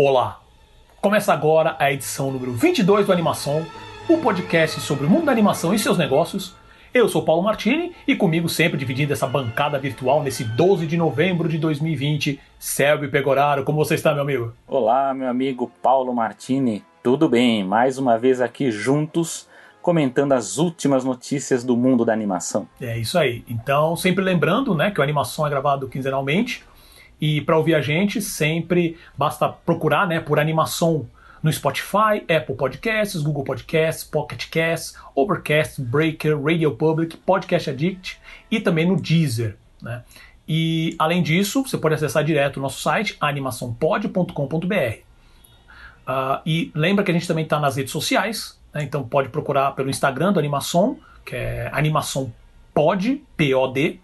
Olá! Começa agora a edição número 22 do Animação, o podcast sobre o mundo da animação e seus negócios. Eu sou Paulo Martini e comigo sempre dividindo essa bancada virtual nesse 12 de novembro de 2020, Selby Pegoraro. Como você está, meu amigo? Olá, meu amigo Paulo Martini. Tudo bem? Mais uma vez aqui juntos comentando as últimas notícias do mundo da animação. É isso aí. Então, sempre lembrando, né, que o Animação é gravado quinzenalmente e para ouvir a gente, sempre basta procurar né, por animação no Spotify, Apple Podcasts, Google Podcasts, Pocket Casts, Overcast, Breaker, Radio Public, Podcast Addict e também no Deezer. Né? E além disso, você pode acessar direto o nosso site, animaçãopod.com.br. Uh, ah, e lembra que a gente também está nas redes sociais, né? então pode procurar pelo Instagram do Animação, que é animação pod, P-O-D,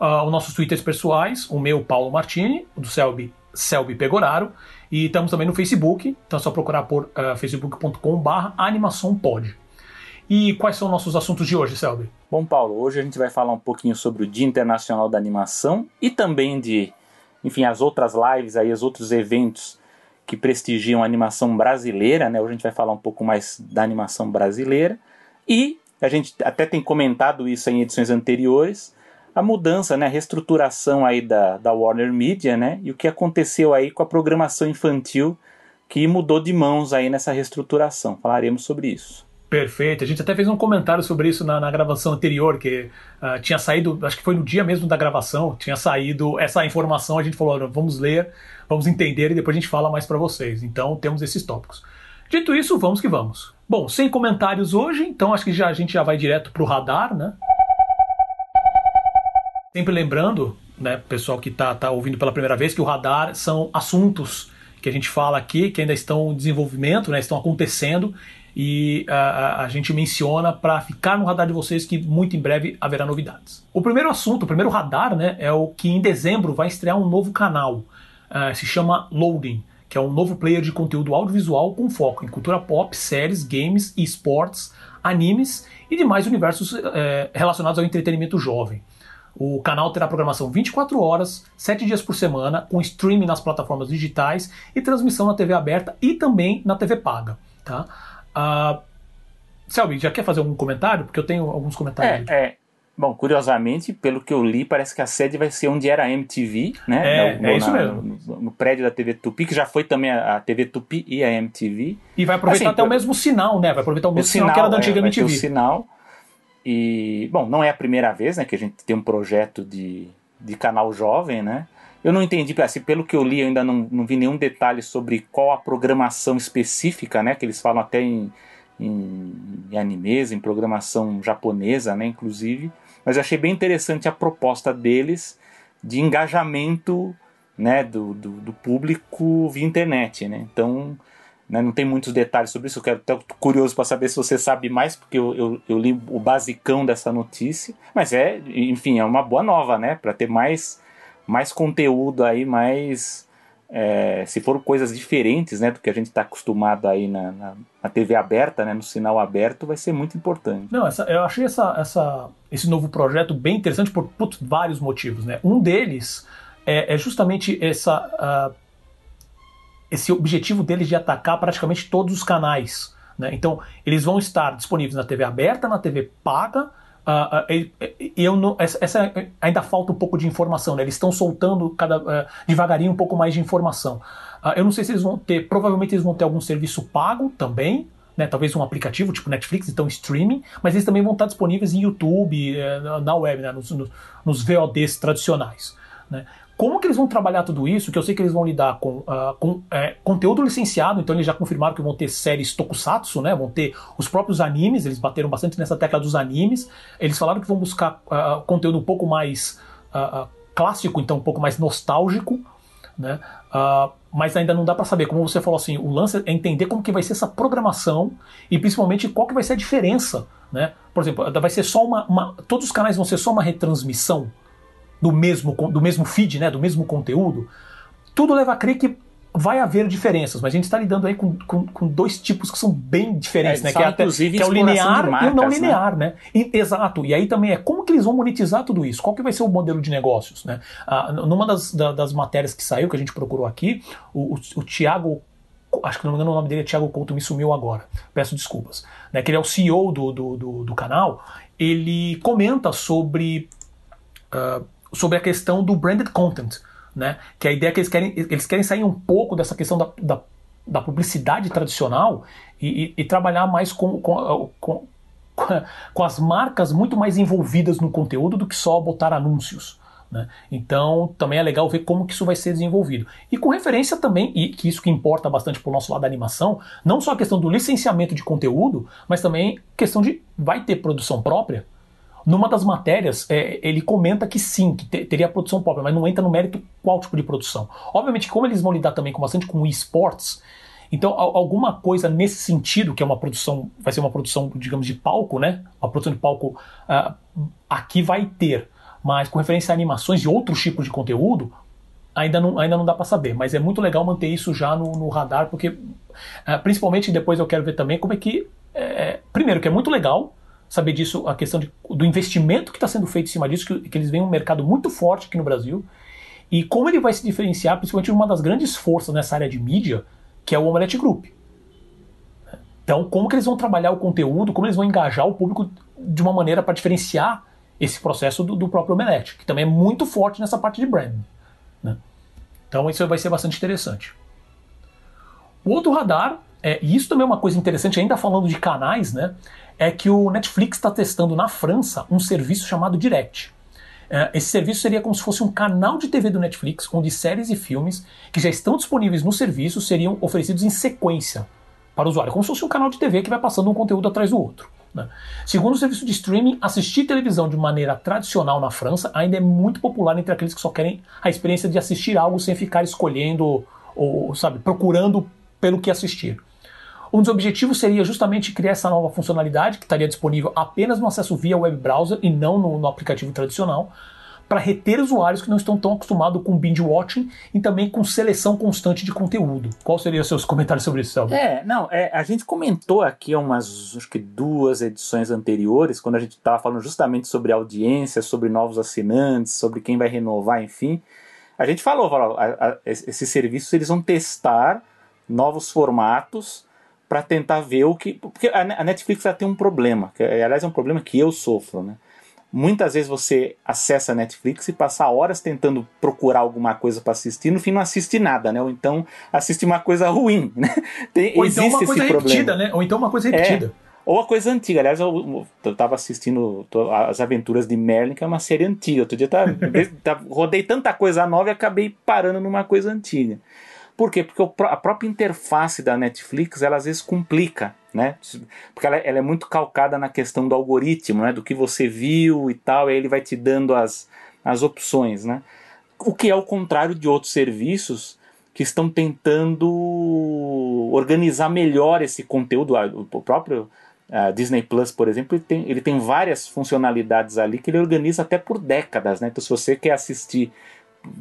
uh, os nossos twitters pessoais, o meu, Paulo Martini, o do Selby, Selby Pegoraro, e estamos também no Facebook, então é só procurar por uh, facebook.com.br animaçãopod. E quais são nossos assuntos de hoje, Selby? Bom, Paulo, hoje a gente vai falar um pouquinho sobre o Dia Internacional da Animação e também de, enfim, as outras lives aí, os outros eventos que prestigiam a animação brasileira, né? Hoje a gente vai falar um pouco mais da animação brasileira. E a gente até tem comentado isso em edições anteriores, a mudança, né, a reestruturação aí da, da Warner Media, né, e o que aconteceu aí com a programação infantil que mudou de mãos aí nessa reestruturação. Falaremos sobre isso. Perfeito. A gente até fez um comentário sobre isso na, na gravação anterior, que uh, tinha saído, acho que foi no dia mesmo da gravação, tinha saído essa informação. A gente falou, vamos ler, vamos entender e depois a gente fala mais para vocês. Então temos esses tópicos. Dito isso, vamos que vamos. Bom, sem comentários hoje, então acho que já, a gente já vai direto para o radar, né? Sempre lembrando, né, pessoal que está tá ouvindo pela primeira vez, que o radar são assuntos que a gente fala aqui, que ainda estão em desenvolvimento, né, estão acontecendo, e a, a gente menciona para ficar no radar de vocês que muito em breve haverá novidades. O primeiro assunto, o primeiro radar, né, é o que em dezembro vai estrear um novo canal, uh, se chama Loading, que é um novo player de conteúdo audiovisual com foco em cultura pop, séries, games, esportes, animes e demais universos uh, relacionados ao entretenimento jovem. O canal terá programação 24 horas, 7 dias por semana, com streaming nas plataformas digitais e transmissão na TV aberta e também na TV paga. Tá? Uh, Selby, já quer fazer algum comentário? Porque eu tenho alguns comentários. É, é, Bom, curiosamente, pelo que eu li, parece que a sede vai ser onde era a MTV, né? É, no, é isso na, mesmo. No, no, prédio da TV Tupi, que já foi também a, a TV Tupi e a MTV. E vai aproveitar assim, até o mesmo sinal, né? Vai aproveitar o mesmo o sinal, sinal, que era da antiga é, MTV. o sinal. E, bom, não é a primeira vez né, que a gente tem um projeto de, de canal jovem, né? Eu não entendi, assim, pelo que eu li, eu ainda não, não vi nenhum detalhe sobre qual a programação específica, né? Que eles falam até em, em, em animes, em programação japonesa, né? Inclusive. Mas eu achei bem interessante a proposta deles de engajamento né, do, do, do público via internet, né? Então, né? Não tem muitos detalhes sobre isso, eu quero estar curioso para saber se você sabe mais, porque eu, eu, eu, li o basicão dessa notícia. Mas é, enfim, é uma boa nova, né? Para ter mais, mais conteúdo aí, mais. É, se for coisas diferentes né, do que a gente está acostumado aí na, na, na, TV aberta, né, no sinal aberto, vai ser muito importante. Não, essa, eu achei essa, essa, esse novo projeto bem interessante por, vários motivos. Né? Um deles é, é justamente essa. Uh, esse objetivo deles de atacar praticamente todos os canais. Né? Então, eles vão estar disponíveis na TV aberta, na TV paga. Uh, uh, eu não, essa, essa, ainda falta um pouco de informação. Né? Eles estão soltando cada, uh, devagarinho um pouco mais de informação. eu não sei se eles vão ter. Provavelmente eles vão ter algum serviço pago também. Né, talvez um aplicativo tipo Netflix, então streaming, mas eles também vão estar disponíveis em YouTube, eh, na web, né, nos, nos VODs tradicionais. Né. Como que eles vão trabalhar tudo isso? Que eu sei que eles vão lidar com, uh, com é, conteúdo licenciado, então eles já confirmaram que vão ter séries tokusatsu, né? Vão ter os próprios animes, eles bateram bastante nessa tecla dos animes. Eles falaram que vão buscar uh, conteúdo um pouco mais uh, clássico, então um pouco mais nostálgico, né? mas ainda não dá para saber, como você falou assim, o lance é entender como que vai ser essa programação e principalmente qual que vai ser a diferença, né? Por exemplo, vai ser só uma, uma todos os canais vão ser só uma retransmissão do mesmo, do mesmo feed, né, do mesmo conteúdo, tudo leva a crer que vai haver diferenças, mas a gente está lidando aí com, com, com, dois tipos que são bem diferentes, é, né? Que é, até, que é o linear marcas, e o não né? linear, né? né? E, exato. E aí também é como que eles vão monetizar tudo isso? Qual que vai ser o modelo de negócios, né? Ah, numa das, da, das matérias que saiu, que a gente procurou aqui, o, o, o Tiago acho que não me engano o nome dele é Thiago Couto, me sumiu agora, peço desculpas, né, que ele é o CEO do, do, do, do canal, ele comenta sobre, uh, sobre a questão do branded content, né, que a ideia é que eles querem, eles querem sair um pouco dessa questão da, da, da publicidade tradicional e, e, e, trabalhar mais com, com, com, com as marcas muito mais envolvidas no conteúdo do que só botar anúncios. Né? Então também é legal ver como que isso vai ser desenvolvido. E com referência também, e que isso que importa bastante para o nosso lado da animação, não só a questão do licenciamento de conteúdo, mas também questão de vai ter produção própria. Numa das matérias, é, ele comenta que sim, que te, teria produção própria, mas não entra no mérito qual tipo de produção. Obviamente, como eles vão lidar também com bastante com esportes, então alguma coisa nesse sentido, que é uma produção, vai ser uma produção, digamos, de palco, né? Uma produção de palco uh, aqui vai ter mas com referência a animações e outros tipos de conteúdo, ainda não, ainda não dá para saber. Mas é muito legal manter isso já no, no radar, porque uh, principalmente depois eu quero ver também como é que. É, primeiro, que é muito legal saber disso, a questão de, do investimento que está sendo feito em cima disso, que, que eles veem um mercado muito forte aqui no Brasil, e como ele vai se diferenciar, principalmente uma das grandes forças nessa área de mídia, que é o Omelette Group. Então, como que eles vão trabalhar o conteúdo, como eles vão engajar o público de uma maneira para diferenciar esse processo do, do, próprio Omelete, que também é muito forte nessa parte de branding. Né? Então isso vai ser bastante interessante. O outro radar, é, e isso também é uma coisa interessante, ainda falando de canais, né, é que o Netflix está testando na França um serviço chamado Direct. É, esse serviço seria como se fosse um canal de TV do Netflix, onde séries e filmes que já estão disponíveis no serviço seriam oferecidos em sequência para o usuário, como se fosse um canal de TV que vai passando um conteúdo atrás do outro. Né? Segundo o serviço de streaming, assistir televisão de maneira tradicional na França ainda é muito popular entre aqueles que só querem a experiência de assistir algo sem ficar escolhendo ou, sabe, procurando pelo que assistir. Um dos objetivos seria justamente criar essa nova funcionalidade que estaria disponível apenas no acesso via web browser e não no, no aplicativo tradicional, para reter usuários que não estão tão acostumados com binge watching e também com seleção constante de conteúdo. Qual seriam os seus comentários sobre isso, Selby? É, não, é, a gente comentou aqui umas, acho que duas edições anteriores, quando a gente estava falando justamente sobre audiência, sobre novos assinantes, sobre quem vai renovar, enfim. A gente falou, falou a, a, esses serviços eles vão testar novos formatos para tentar ver o que. Porque a Netflix já tem um problema, que aliás é um problema que eu sofro, né? Muitas vezes você acessa a Netflix e passa horas tentando procurar alguma coisa para assistir, no fim não assiste nada, né? Ou então assiste uma coisa ruim, né? Tem, Ou então uma coisa repetida, né? Ou então uma coisa repetida. É. Ou a coisa antiga. Aliás, eu, eu tava assistindo As Aventuras de Merlin, que é uma série antiga. Outro dia tá, tá, rodei tanta coisa nova e acabei parando numa coisa antiga. Por quê? Porque a própria interface da Netflix, ela às vezes complica, né? Porque ela, ela, é muito calcada na questão do algoritmo, né? Do que você viu e tal, e aí ele vai te dando as, as opções, né? O que é o contrário de outros serviços que estão tentando organizar melhor esse conteúdo. O próprio a Disney Plus, por exemplo, ele tem, ele tem várias funcionalidades ali que ele organiza até por décadas, né? Então, se você quer assistir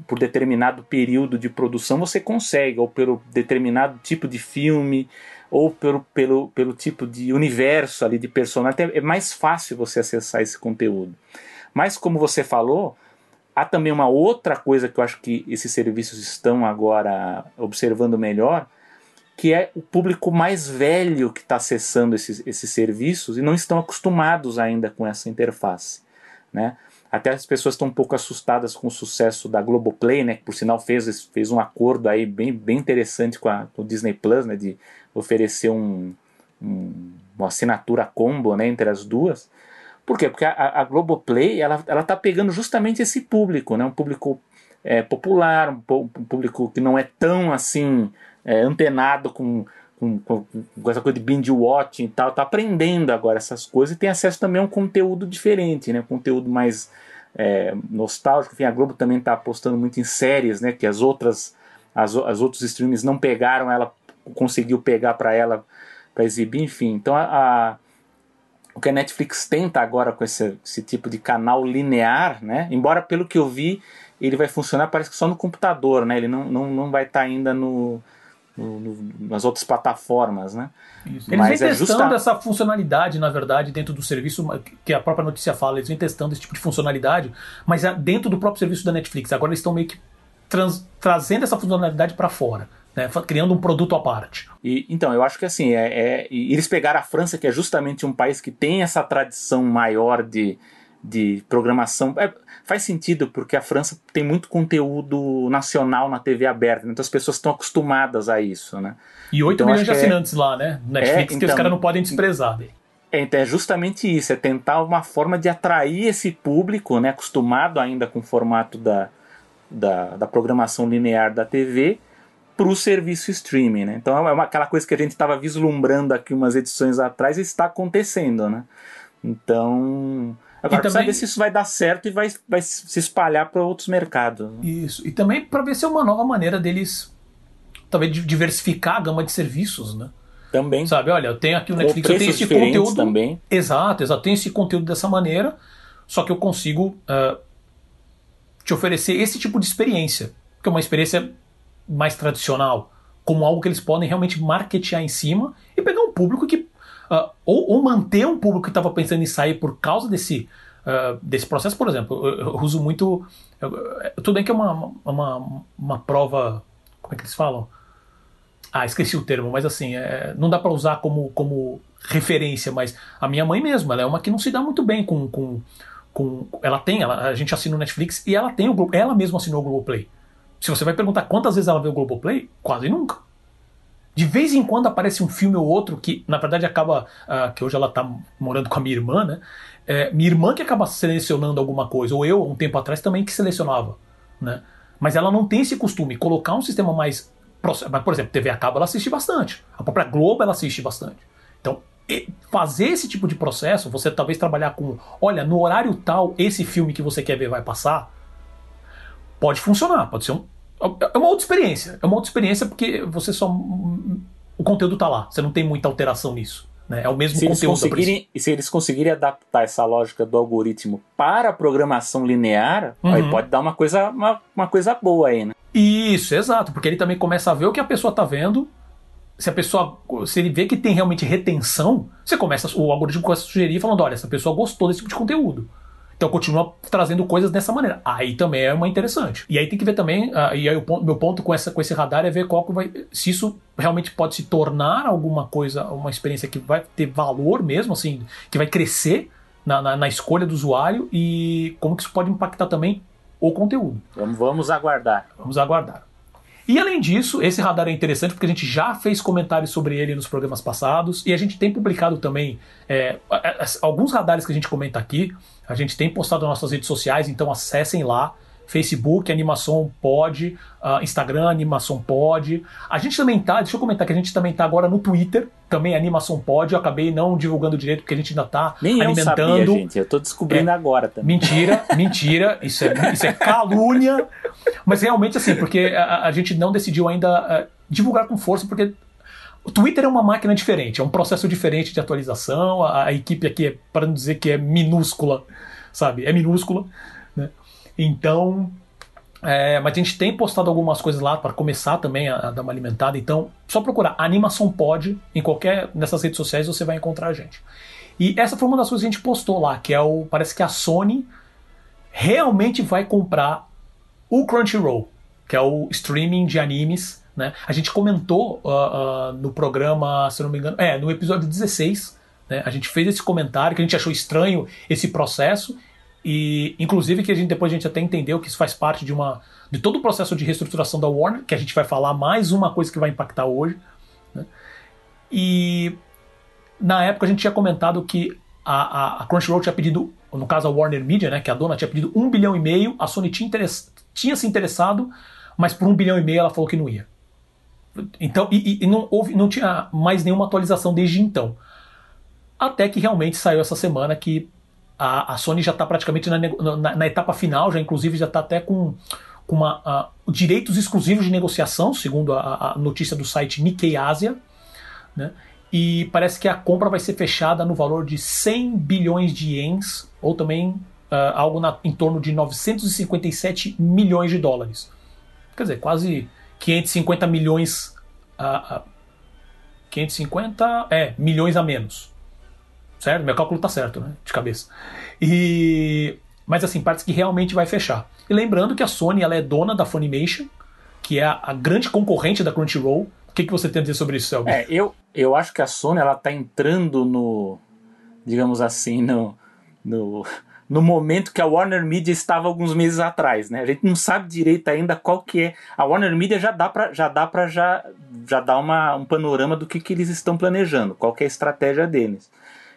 por determinado período de produção você consegue, ou pelo determinado tipo de filme, ou pelo, pelo, pelo tipo de universo ali de personagem. É mais fácil você acessar esse conteúdo. Mas, como você falou, há também uma outra coisa que eu acho que esses serviços estão agora observando melhor, que é o público mais velho que está acessando esses, esses serviços e não estão acostumados ainda com essa interface. Né? Até as pessoas estão um pouco assustadas com o sucesso da Globoplay, né? Que por sinal fez, fez um acordo aí bem, bem interessante com, a, com o Disney Plus, né? De oferecer um, um, uma assinatura combo né, entre as duas. Por quê? Porque a, a Globoplay ela, ela tá pegando justamente esse público, né? Um público é, popular, um, um, público que não é tão assim é, antenado com com, com, com, essa coisa de binge watching e tal, tá aprendendo agora essas coisas e tem acesso também a um conteúdo diferente, né? Conteúdo mais é, nostálgico. Enfim, a Globo também está apostando muito em séries, né? Que as outras, as, as outros streams não pegaram, ela conseguiu pegar para ela para exibir, enfim. Então a, a, o que a Netflix tenta agora com esse, esse tipo de canal linear, né? Embora pelo que eu vi ele vai funcionar parece que só no computador, né? Ele não, não, não vai estar tá ainda no no, no, nas outras plataformas, né? Isso. Eles Mas vêm é testando justa... essa funcionalidade, na verdade, dentro do serviço, que a própria notícia fala, eles vêm testando esse tipo de funcionalidade, mas é dentro do próprio serviço da Netflix. Agora eles estão meio que trans, trazendo essa funcionalidade para fora. né, criando um produto à parte. E, então, eu acho que assim, é, é, eles pegaram a França, que é justamente um país que tem essa tradição maior de, de programação. É, faz sentido, porque a França tem muito conteúdo nacional na TV aberta, né? então as pessoas estão acostumadas a isso, né? E 8 então, milhões de é assinantes é, lá, né? Netflix, é, que então, os caras não podem desprezar. É, então é justamente isso, é tentar uma forma de atrair esse público, né, acostumado ainda com o formato da, da, da programação linear da TV, para o serviço streaming, né? Então é uma, aquela coisa que a gente estava vislumbrando aqui umas edições atrás e está acontecendo, né? Então Agora, também... precisa ver se isso vai dar certo e vai, vai se espalhar para outros mercados. Né? Isso. E também para ver se é uma nova maneira deles talvez diversificar a gama de serviços, né? Também. Sabe, olha, eu tenho aqui o Netflix, eu tenho esse conteúdo. também. Exato, exato. Tenho esse conteúdo dessa maneira, só que eu consigo uh, te oferecer esse tipo de experiência, que é uma experiência mais tradicional, como algo que eles podem realmente marketear em cima e pegar um público que uh, ou, ou, manter um público que estava pensando em sair por causa desse, uh, desse processo. Por exemplo, eu, eu uso muito. Eu, tudo bem que é uma, uma, uma prova. Como é que eles falam? Ah, esqueci o termo, mas assim, é, não dá para usar como, como referência, mas a minha mãe mesmo, ela é uma que não se dá muito bem com. com, com ela tem, ela, a gente assina o Netflix e ela tem o ela mesma assinou o Globoplay. Se você vai perguntar quantas vezes ela vê o Globoplay, quase nunca. De vez em quando aparece um filme ou outro que, na verdade, acaba. Uh, que hoje ela está morando com a minha irmã, né? É, minha irmã que acaba selecionando alguma coisa, ou eu, um tempo atrás, também que selecionava, né? Mas ela não tem esse costume. Colocar um sistema mais. Por exemplo, TV a cabo ela assiste bastante. A própria Globo ela assiste bastante. Então, fazer esse tipo de processo, você talvez trabalhar com, olha, no horário tal, esse filme que você quer ver vai passar, pode funcionar, pode ser um, é uma outra experiência. É uma outra experiência porque você só. O conteúdo tá lá. Você não tem muita alteração nisso. Né? É o mesmo se conteúdo. Eles conseguirem, se eles conseguirem adaptar essa lógica do algoritmo para a programação linear, uhum. aí pode dar uma coisa, uma, uma coisa boa aí, né? Isso, exato. Porque ele também começa a ver o que a pessoa tá vendo. Se a pessoa. Se ele vê que tem realmente retenção, você começa. O algoritmo começa a sugerir falando: olha, essa pessoa gostou desse tipo de conteúdo. Então continua trazendo coisas dessa maneira. Aí também é uma interessante. E aí tem que ver também, uh, e aí o meu ponto com, essa, com esse radar é ver qual que vai. Se isso realmente pode se tornar alguma coisa, uma experiência que vai ter valor mesmo, assim, que vai crescer na, na, na escolha do usuário e como que isso pode impactar também o conteúdo. Vamos, vamos aguardar. Vamos aguardar. E além disso, esse radar é interessante porque a gente já fez comentários sobre ele nos programas passados e a gente tem publicado também é, alguns radares que a gente comenta aqui. A gente tem postado nas nossas redes sociais, então acessem lá. Facebook, Animação Pod, uh, Instagram, Animação Pod. A gente também tá, deixa eu comentar que a gente também tá agora no Twitter, também Animação Pod. Eu acabei não divulgando direito porque a gente ainda tá Nem alimentando. Eu sabia, gente. Eu tô descobrindo é, agora também. Mentira, mentira. Isso é, isso é calúnia. Mas realmente assim, porque a, a gente não decidiu ainda uh, divulgar com força, porque o Twitter é uma máquina diferente, é um processo diferente de atualização. A, a equipe aqui, é, para não dizer que é minúscula, sabe? É minúscula. Então, é, mas a gente tem postado algumas coisas lá para começar também a, a, dar uma alimentada. Então, só procurar Animação Pod em qualquer dessas redes sociais você vai encontrar a gente. E essa foi uma das coisas que a gente postou lá, que é o parece que a Sony realmente vai comprar o Crunchyroll, que é o streaming de animes. Né? A gente comentou uh, uh, no programa, se não me engano, é no episódio 16. Né? A gente fez esse comentário que a gente achou estranho esse processo e, inclusive, que a gente depois a gente até entendeu que isso faz parte de uma de todo o processo de reestruturação da Warner, que a gente vai falar mais uma coisa que vai impactar hoje. Né? E na época a gente tinha comentado que a, a, a, Crunchyroll tinha pedido, no caso a Warner Media, né, que a dona tinha pedido um bilhão e meio, a Sony tinha, tinha se interessado, mas por um bilhão e meio ela falou que não ia. Então, e, e não, houve, não tinha mais nenhuma atualização desde então. Até que realmente saiu essa semana que a, a Sony já está praticamente na, na, na, etapa final, já inclusive já está até com, com uma, uh, direitos exclusivos de negociação, segundo a, a, notícia do site Nikkei Asia, né? e parece que a compra vai ser fechada no valor de 100 bilhões de ienes, ou também uh, algo na, em torno de 957 milhões de dólares. Quer dizer, quase 550 milhões. Uh, 550 é, milhões a menos. Certo? Meu cálculo tá certo, né? De cabeça. E mas assim, partes que realmente vai fechar. E lembrando que a Sony ela é dona da Funimation, que é a, a grande concorrente da Crunchyroll. O que, que você tem a dizer sobre isso, Selby? É, eu, eu acho que a Sony ela tá entrando no, digamos assim, no, no, no momento que a Warner Media estava alguns meses atrás, né? A gente não sabe direito ainda qual que é. A Warner Media já dá para já dá para já já dar uma, um panorama do que, que eles estão planejando, qual que é a estratégia deles.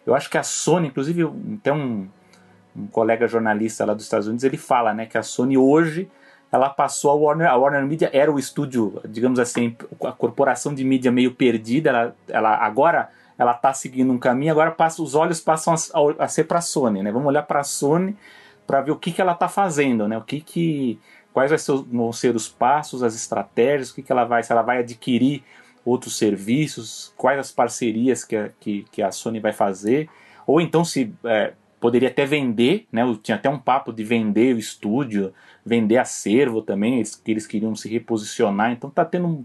Eu acho que a Sony, inclusive, tem um, um colega jornalista lá dos Estados Unidos, ele fala, né, que a Sony hoje ela passou a Warner, a Warner Media era o estúdio, digamos assim, a corporação de mídia meio perdida, ela, ela agora ela está seguindo um caminho, agora passa, os olhos passam a, a ser para a Sony, né? Vamos olhar para a Sony para ver o que, que ela está fazendo, né? O que que quais vão ser os passos, as estratégias, o que, que ela vai, se ela vai adquirir outros serviços, quais as parcerias que a, que, que a Sony vai fazer, ou então se é, poderia até vender, né? Tinha até um papo de vender o estúdio, vender acervo também, eles, que eles queriam se reposicionar, então tá tendo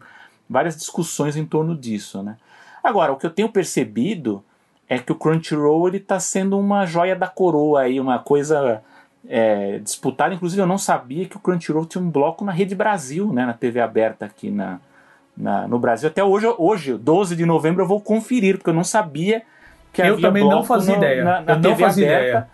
várias discussões em torno disso, né? Agora, o que eu tenho percebido é que o Crunchyroll ele tá sendo uma joia da coroa aí, uma coisa é, disputada. Inclusive, eu não sabia que o Crunchyroll tinha um bloco na Rede Brasil, né, na TV aberta aqui na, na, no Brasil. Até hoje, hoje, 12 de novembro, eu vou conferir, porque eu não sabia que eu havia também não fazia no, ideia. Na, na eu TV não fazia aberta. ideia.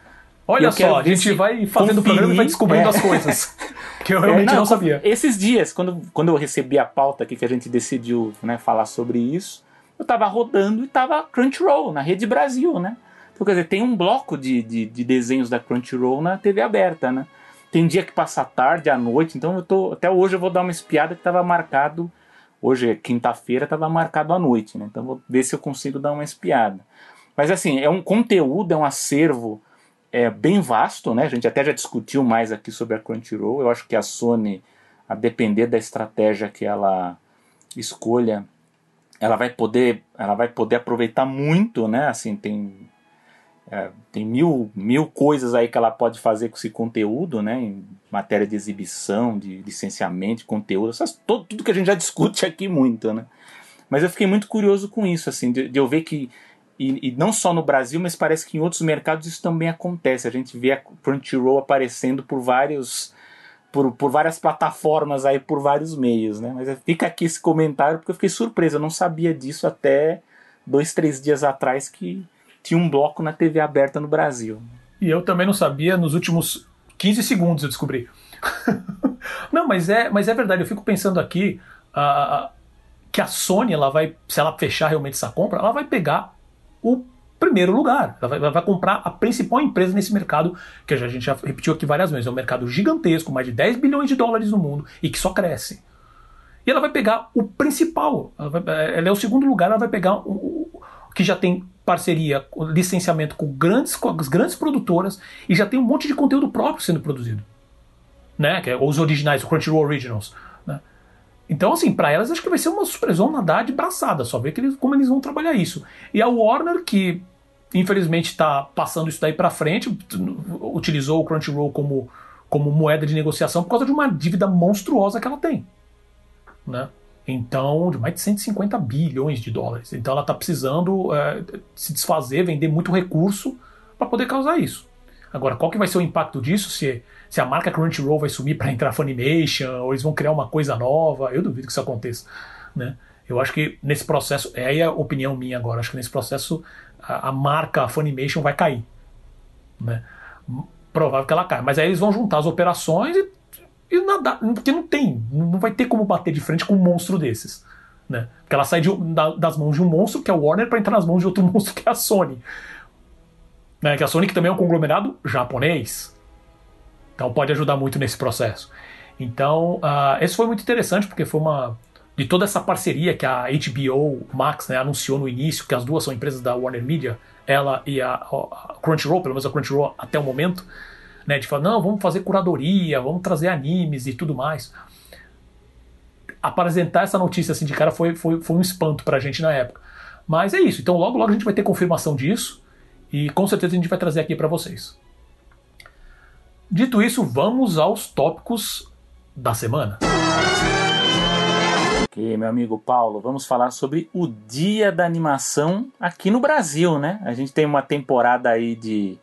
Olha só, a gente vai fazendo o programa e vai descobrindo é. as coisas. que eu realmente é, não, não, sabia. Esses dias, quando, quando eu recebi a pauta aqui que a gente decidiu né, falar sobre isso, eu estava rodando e estava Crunchyroll, na Rede Brasil, né? Então, quer dizer, tem um bloco de, de, de, desenhos da Crunchyroll na TV aberta, né? Tem dia que passa tarde, à noite, então eu tô. Até hoje eu vou dar uma espiada que estava marcado Hoje é quinta-feira, estava marcado à noite, né? Então vou ver se eu consigo dar uma espiada. Mas assim, é um conteúdo, é um acervo é, bem vasto, né? A gente até já discutiu mais aqui sobre a Crunchyroll. Eu acho que a Sony, a depender da estratégia que ela escolha, ela vai poder, ela vai poder aproveitar muito, né? Assim, tem é, tem mil, mil coisas aí que ela pode fazer com esse conteúdo, né? Em matéria de exibição, de licenciamento, de conteúdo, essas, todo, tudo que a gente já discute aqui muito, né? Mas eu fiquei muito curioso com isso, assim, de, de eu ver que, e, e, não só no Brasil, mas parece que em outros mercados isso também acontece. A gente vê a Crunchyroll aparecendo por vários. Por, por várias plataformas aí, por vários meios, né? Mas fica aqui esse comentário porque eu fiquei surpreso, eu não sabia disso até dois, três dias atrás que, tinha um bloco na TV aberta no Brasil. E eu também não sabia, nos últimos 15 segundos eu descobri. não, mas é, mas é verdade, eu fico pensando aqui uh, que a Sony, ela vai, se ela fechar realmente essa compra, ela vai pegar o primeiro lugar. Ela vai, ela vai, comprar a principal empresa nesse mercado, que a gente já repetiu aqui várias vezes. É um mercado gigantesco, mais de 10 bilhões de dólares no mundo e que só cresce. E ela vai pegar o principal. Ela, vai, ela é o segundo lugar, ela vai pegar o que já tem parceria, licenciamento com, grandes, com as grandes produtoras e já tem um monte de conteúdo próprio sendo produzido. Né? Que é os originais, o Crunchyroll Originals. Né? Então, assim, para elas acho que vai ser uma surpresona dar de braçada, só ver que eles, como eles vão trabalhar isso. E a Warner, que infelizmente está passando isso daí para frente, utilizou o Crunchyroll como, como moeda de negociação por causa de uma dívida monstruosa que ela tem. Né? Então, de mais de 150 bilhões de dólares. Então ela está precisando é, se desfazer, vender muito recurso para poder causar isso. Agora, qual que vai ser o impacto disso? Se, se a marca Crunchyroll vai sumir para entrar Funimation, ou eles vão criar uma coisa nova, eu duvido que isso aconteça. Né? Eu acho que nesse processo, é a opinião minha agora, acho que nesse processo a, a marca Funimation vai cair. Né? Provável que ela caia. Mas aí eles vão juntar as operações e e nada, porque não tem, não vai ter como bater de frente com um monstro desses. Né? Porque ela sai de, da, das mãos de um monstro, que é o Warner, para entrar nas mãos de outro monstro, que é a Sony. Né? Que a Sony que também é um conglomerado japonês. Então pode ajudar muito nesse processo. Então, uh, esse foi muito interessante, porque foi uma. De toda essa parceria que a HBO Max né, anunciou no início, que as duas são empresas da Warner Media, ela e a, a Crunchyroll, pelo menos a Crunchyroll até o momento, né? De falar, não, vamos fazer curadoria, vamos trazer animes e tudo mais. Apresentar essa notícia assim de cara foi, foi, foi um espanto pra gente na época. Mas é isso. Então logo logo a gente vai ter confirmação disso e com certeza a gente vai trazer aqui para vocês. Dito isso, vamos aos tópicos da semana. Ok, meu amigo Paulo, vamos falar sobre o Dia da Animação aqui no Brasil, né? A gente tem uma temporada aí de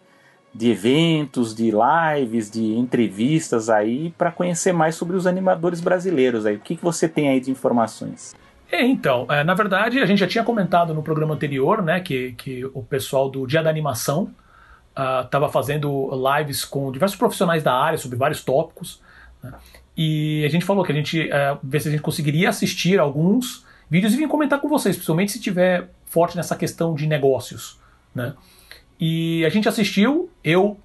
de eventos, de lives, de entrevistas aí para conhecer mais sobre os animadores brasileiros aí. O que, que você tem aí de informações? É, então, é, na verdade, a gente já tinha comentado no programa anterior, né, que, que o pessoal do Dia da Animação estava uh, fazendo lives com diversos profissionais da área sobre vários tópicos. Né, e a gente falou que a gente uh, vê se a gente conseguiria assistir alguns vídeos e vir comentar com vocês, principalmente se tiver forte nessa questão de negócios, né? E a gente assistiu, eu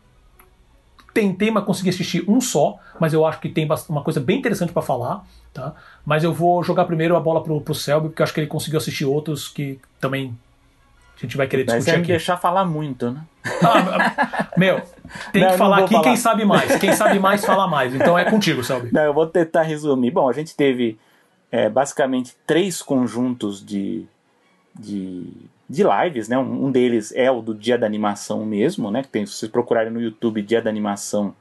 tentei, mas consegui assistir um só, mas eu acho que tem uma coisa bem interessante para falar, tá? Mas eu vou jogar primeiro a bola pro, pro Selby, porque eu acho que ele conseguiu assistir outros que também a gente vai querer discutir mas aqui. deixar falar muito, né? Ah, meu, tem não, que falar aqui falar. quem sabe mais. Quem sabe mais fala mais. Então é contigo, Selby. Não, eu vou tentar resumir. Bom, a gente teve é, basicamente três conjuntos de, de de lives, né? Um, deles é o do Dia da Animação mesmo, né? Que tem, se vocês procurarem no YouTube Dia da Animação,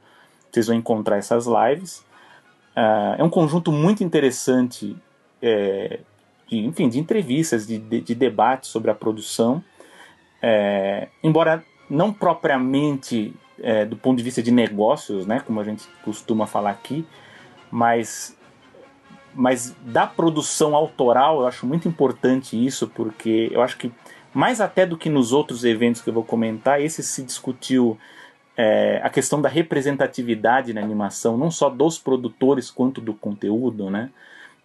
vocês vão encontrar essas lives. Uh, é um conjunto muito interessante, é, de, enfim, de entrevistas, de, de, de debates sobre a produção. É, embora não propriamente é, do ponto de vista de negócios, né? Como a gente costuma falar aqui, mas mas da produção autoral eu acho muito importante isso porque eu acho que mais até do que nos outros eventos que eu vou comentar, esse se discutiu é, a questão da representatividade na animação, não só dos produtores quanto do conteúdo, né?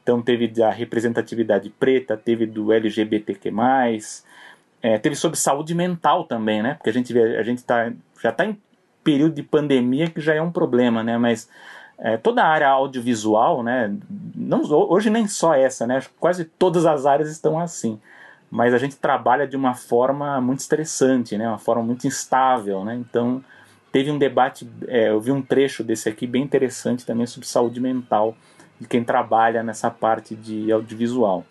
Então teve a representatividade preta, teve do LGBTQ+, é, teve sobre saúde mental também, né? Porque a gente, vê, a gente tá, já está em período de pandemia que já é um problema, né? Mas é, toda a área audiovisual, né? Não, hoje nem só essa, né? Quase todas as áreas estão assim mas a gente trabalha de uma forma muito estressante, né? uma forma muito instável. Né? Então, teve um debate, é, eu vi um trecho desse aqui bem interessante também sobre saúde mental de quem trabalha nessa parte de audiovisual.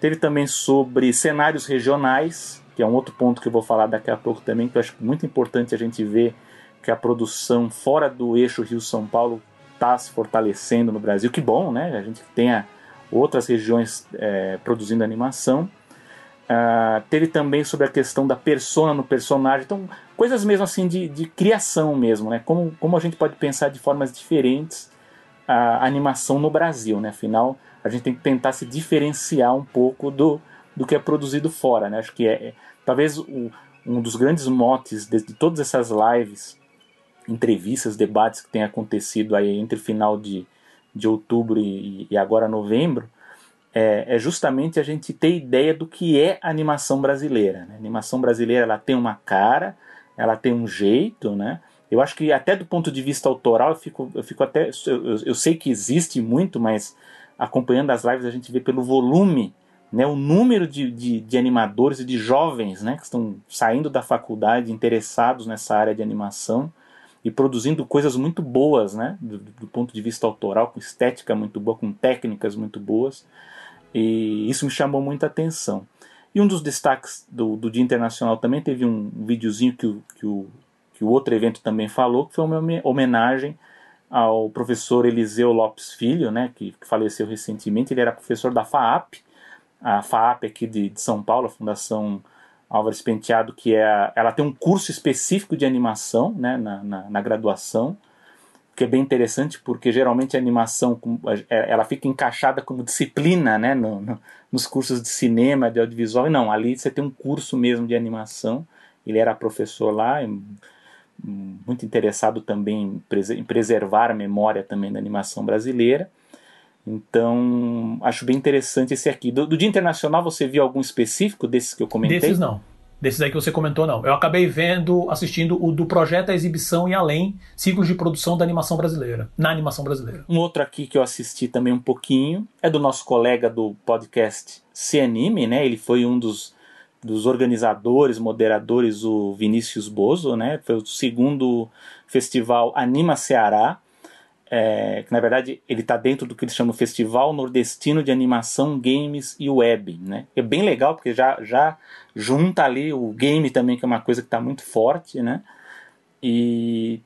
Teve também sobre cenários regionais, que é um outro ponto que eu vou falar daqui a pouco também, que eu acho muito importante a gente ver que a produção fora do eixo Rio-São Paulo está se fortalecendo no Brasil. Que bom, né? A gente tenha outras regiões é, produzindo animação. Uh, teve também sobre a questão da persona no personagem, então coisas mesmo assim de, de criação mesmo, né? Como, como a gente pode pensar de formas diferentes a animação no Brasil, né? Afinal, a gente tem que tentar se diferenciar um pouco do, do que é produzido fora, né? Acho que é, é talvez o, um dos grandes motes de, de, todas essas lives, entrevistas, debates que tem acontecido aí entre final de, de outubro e, e agora novembro, é, é, justamente a gente ter ideia do que é animação brasileira. Né? A animação brasileira ela tem uma cara, ela tem um jeito, né? Eu acho que até do ponto de vista autoral eu fico, eu fico até, eu, eu sei que existe muito, mas acompanhando as lives a gente vê pelo volume, né, o número de, de, de animadores e de jovens, né, que estão saindo da faculdade interessados nessa área de animação e produzindo coisas muito boas, né, do, do ponto de vista autoral, com estética muito boa, com técnicas muito boas. E isso me chamou muita atenção. E um dos destaques do, do Dia Internacional também teve um videozinho que o, que, o, que o outro evento também falou, que foi uma homenagem ao professor Eliseu Lopes Filho, né, que, que faleceu recentemente. Ele era professor da FAAP, a FAAP aqui de, de São Paulo, a Fundação Álvares Penteado, que é, ela tem um curso específico de animação né, na, na, na graduação que é bem interessante porque geralmente a animação é, ela fica encaixada como disciplina né, no, no, nos cursos de cinema, de audiovisual, e não, ali você tem um curso mesmo de animação, ele era professor lá, muito interessado também em preservar a memória também da animação brasileira, então acho bem interessante esse aqui. Do, do Dia Internacional você viu algum específico desses que eu comentei? Desses não. Desses aí que você comentou, não. Eu acabei vendo, assistindo o do projeto A Exibição e Além, ciclos de produção da animação brasileira, na animação brasileira. Um outro aqui que eu assisti também um pouquinho é do nosso colega do podcast Se Anime, né? Ele foi um dos, dos organizadores, moderadores, o Vinícius Bozo, né? Foi o segundo festival Anima Ceará, é, que na verdade ele está dentro do que eles chamam de Festival Nordestino de Animação, Games e Web. Né? É bem legal porque já, já junta ali o game também, que é uma coisa que está muito forte. Né? E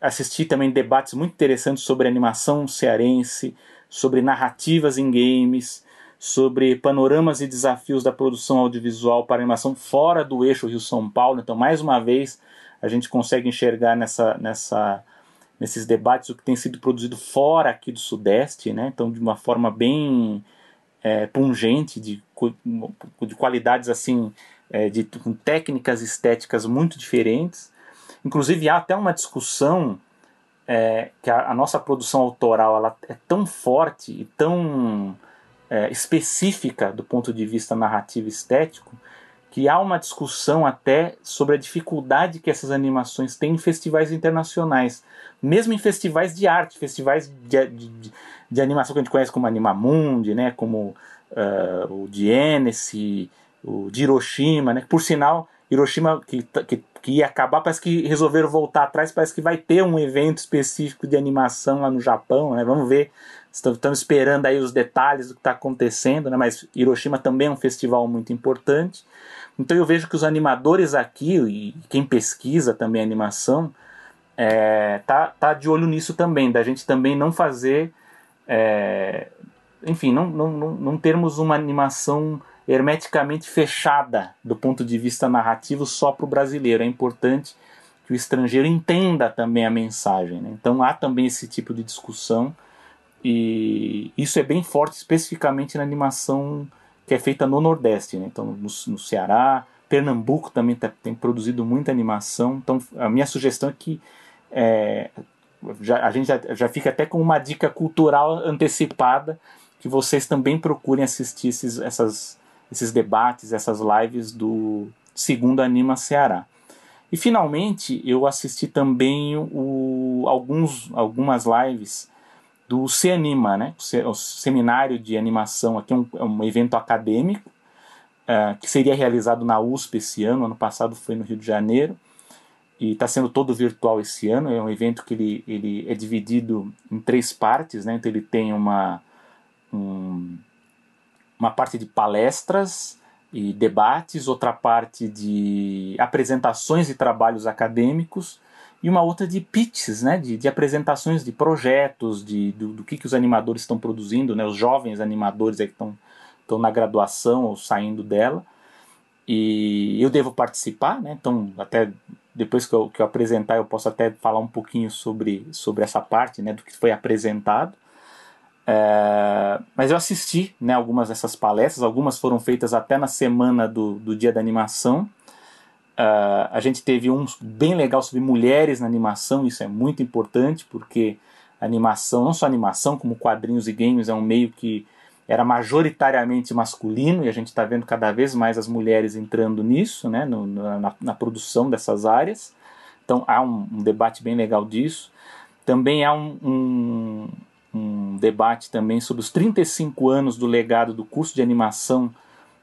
assisti também debates muito interessantes sobre animação cearense, sobre narrativas em games, sobre panoramas e desafios da produção audiovisual para animação fora do eixo Rio-São Paulo. Então, mais uma vez, a gente consegue enxergar nessa, nessa, nesses debates o que tem sido produzido fora aqui do Sudeste, né? então de uma forma bem é, pungente, de, de qualidades assim, é, de, com técnicas estéticas muito diferentes. Inclusive há até uma discussão é, que a, a, nossa produção autoral ela é tão forte e tão é, específica do ponto de vista narrativo estético que há uma discussão até sobre a dificuldade que essas animações têm em festivais internacionais, mesmo em festivais de arte, festivais de, de, de animação que a gente conhece como Animamundi, né, como uh, o de Genesis, o de Hiroshima, né, por sinal, Hiroshima que, que, que ia acabar, parece que resolveram voltar atrás, parece que vai ter um evento específico de animação lá no Japão, né, vamos ver Estamos esperando aí os detalhes do que está acontecendo, né? mas Hiroshima também é um festival muito importante. Então eu vejo que os animadores aqui, e quem pesquisa também animação, é, tá, tá de olho nisso também, da gente também não fazer. É, enfim, não, não, não, não termos uma animação hermeticamente fechada do ponto de vista narrativo só para o brasileiro. É importante que o estrangeiro entenda também a mensagem. Né? Então há também esse tipo de discussão e isso é bem forte, especificamente na animação que é feita no Nordeste. Né? Então, no, no Ceará, Pernambuco também tá, tem produzido muita animação. Então, a minha sugestão é que é, já, a gente já, já fica até com uma dica cultural antecipada que vocês também procurem assistir esses, essas, esses debates, essas lives do segundo Anima Ceará. E finalmente eu assisti também o, alguns, algumas lives do CEANIMA, né? o Seminário de Animação, aqui é um, é um evento acadêmico, uh, que seria realizado na USP esse ano, ano passado foi no Rio de Janeiro, e está sendo todo virtual esse ano, é um evento que ele, ele é dividido em três partes, né? então ele tem uma, um, uma parte de palestras e debates, outra parte de apresentações e trabalhos acadêmicos, e uma outra de pitches, né, de, de apresentações de projetos, de, do, do, que, que os animadores estão produzindo, né, os jovens animadores que estão, estão na graduação ou saindo dela. E eu devo participar, né, então até depois que eu, que eu apresentar eu posso até falar um pouquinho sobre, sobre essa parte né, do que foi apresentado. É, mas eu assisti né, algumas dessas palestras, algumas foram feitas até na semana do, do dia da animação. Uh, a gente teve um bem legal sobre mulheres na animação, isso é muito importante, porque animação, não só animação, como quadrinhos e games, é um meio que era majoritariamente masculino e a gente está vendo cada vez mais as mulheres entrando nisso, né, no, na, na, produção dessas áreas. Então há um, um, debate bem legal disso. Também há um, um, um debate também sobre os 35 anos do legado do curso de animação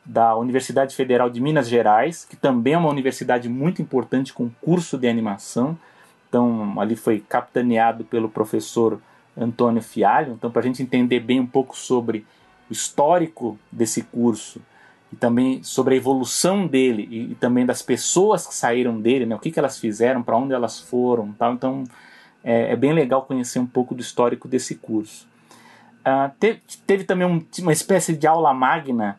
da Universidade Federal de Minas Gerais, que também é uma universidade muito importante com curso de animação. Então, ali foi capitaneado pelo professor Antônio Fialho. Então, para a gente entender bem um pouco sobre histórico desse curso e também sobre a evolução dele e, e também das pessoas que saíram dele, né? o que, que elas fizeram, para onde elas foram. Tal. Então, é, é, bem legal conhecer um pouco do histórico desse curso. Uh, teve, teve, também um, uma espécie de aula magna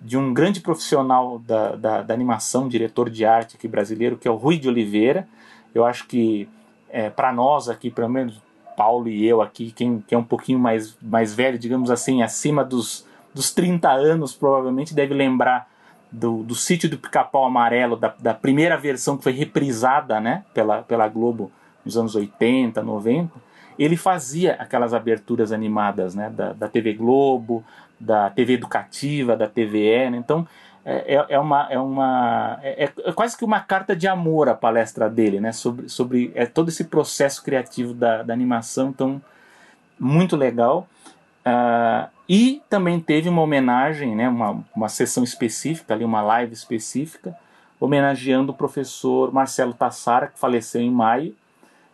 de um grande profissional da, da, da, animação, diretor de arte aqui brasileiro, que é o Rui de Oliveira. Eu acho que é, para nós aqui, pelo menos Paulo e eu aqui, quem, quem é um pouquinho mais, mais velho, digamos assim, acima dos, dos 30 anos, provavelmente deve lembrar do, do Sítio do Pica-Pau Amarelo, da, da primeira versão que foi reprisada né, pela, pela Globo nos anos 80, 90. Ele fazia aquelas aberturas animadas né, da, da TV Globo, da TV educativa, da TVE. Né? Então, é, é, é, uma, é, uma é, é, quase que uma carta de amor a palestra dele, né? Sobre, sobre é, todo esse processo criativo da, da animação, então muito legal. Uh, e também teve uma homenagem, né? Uma, uma sessão específica ali, uma live específica, homenageando o professor Marcelo Tassara, que faleceu em maio.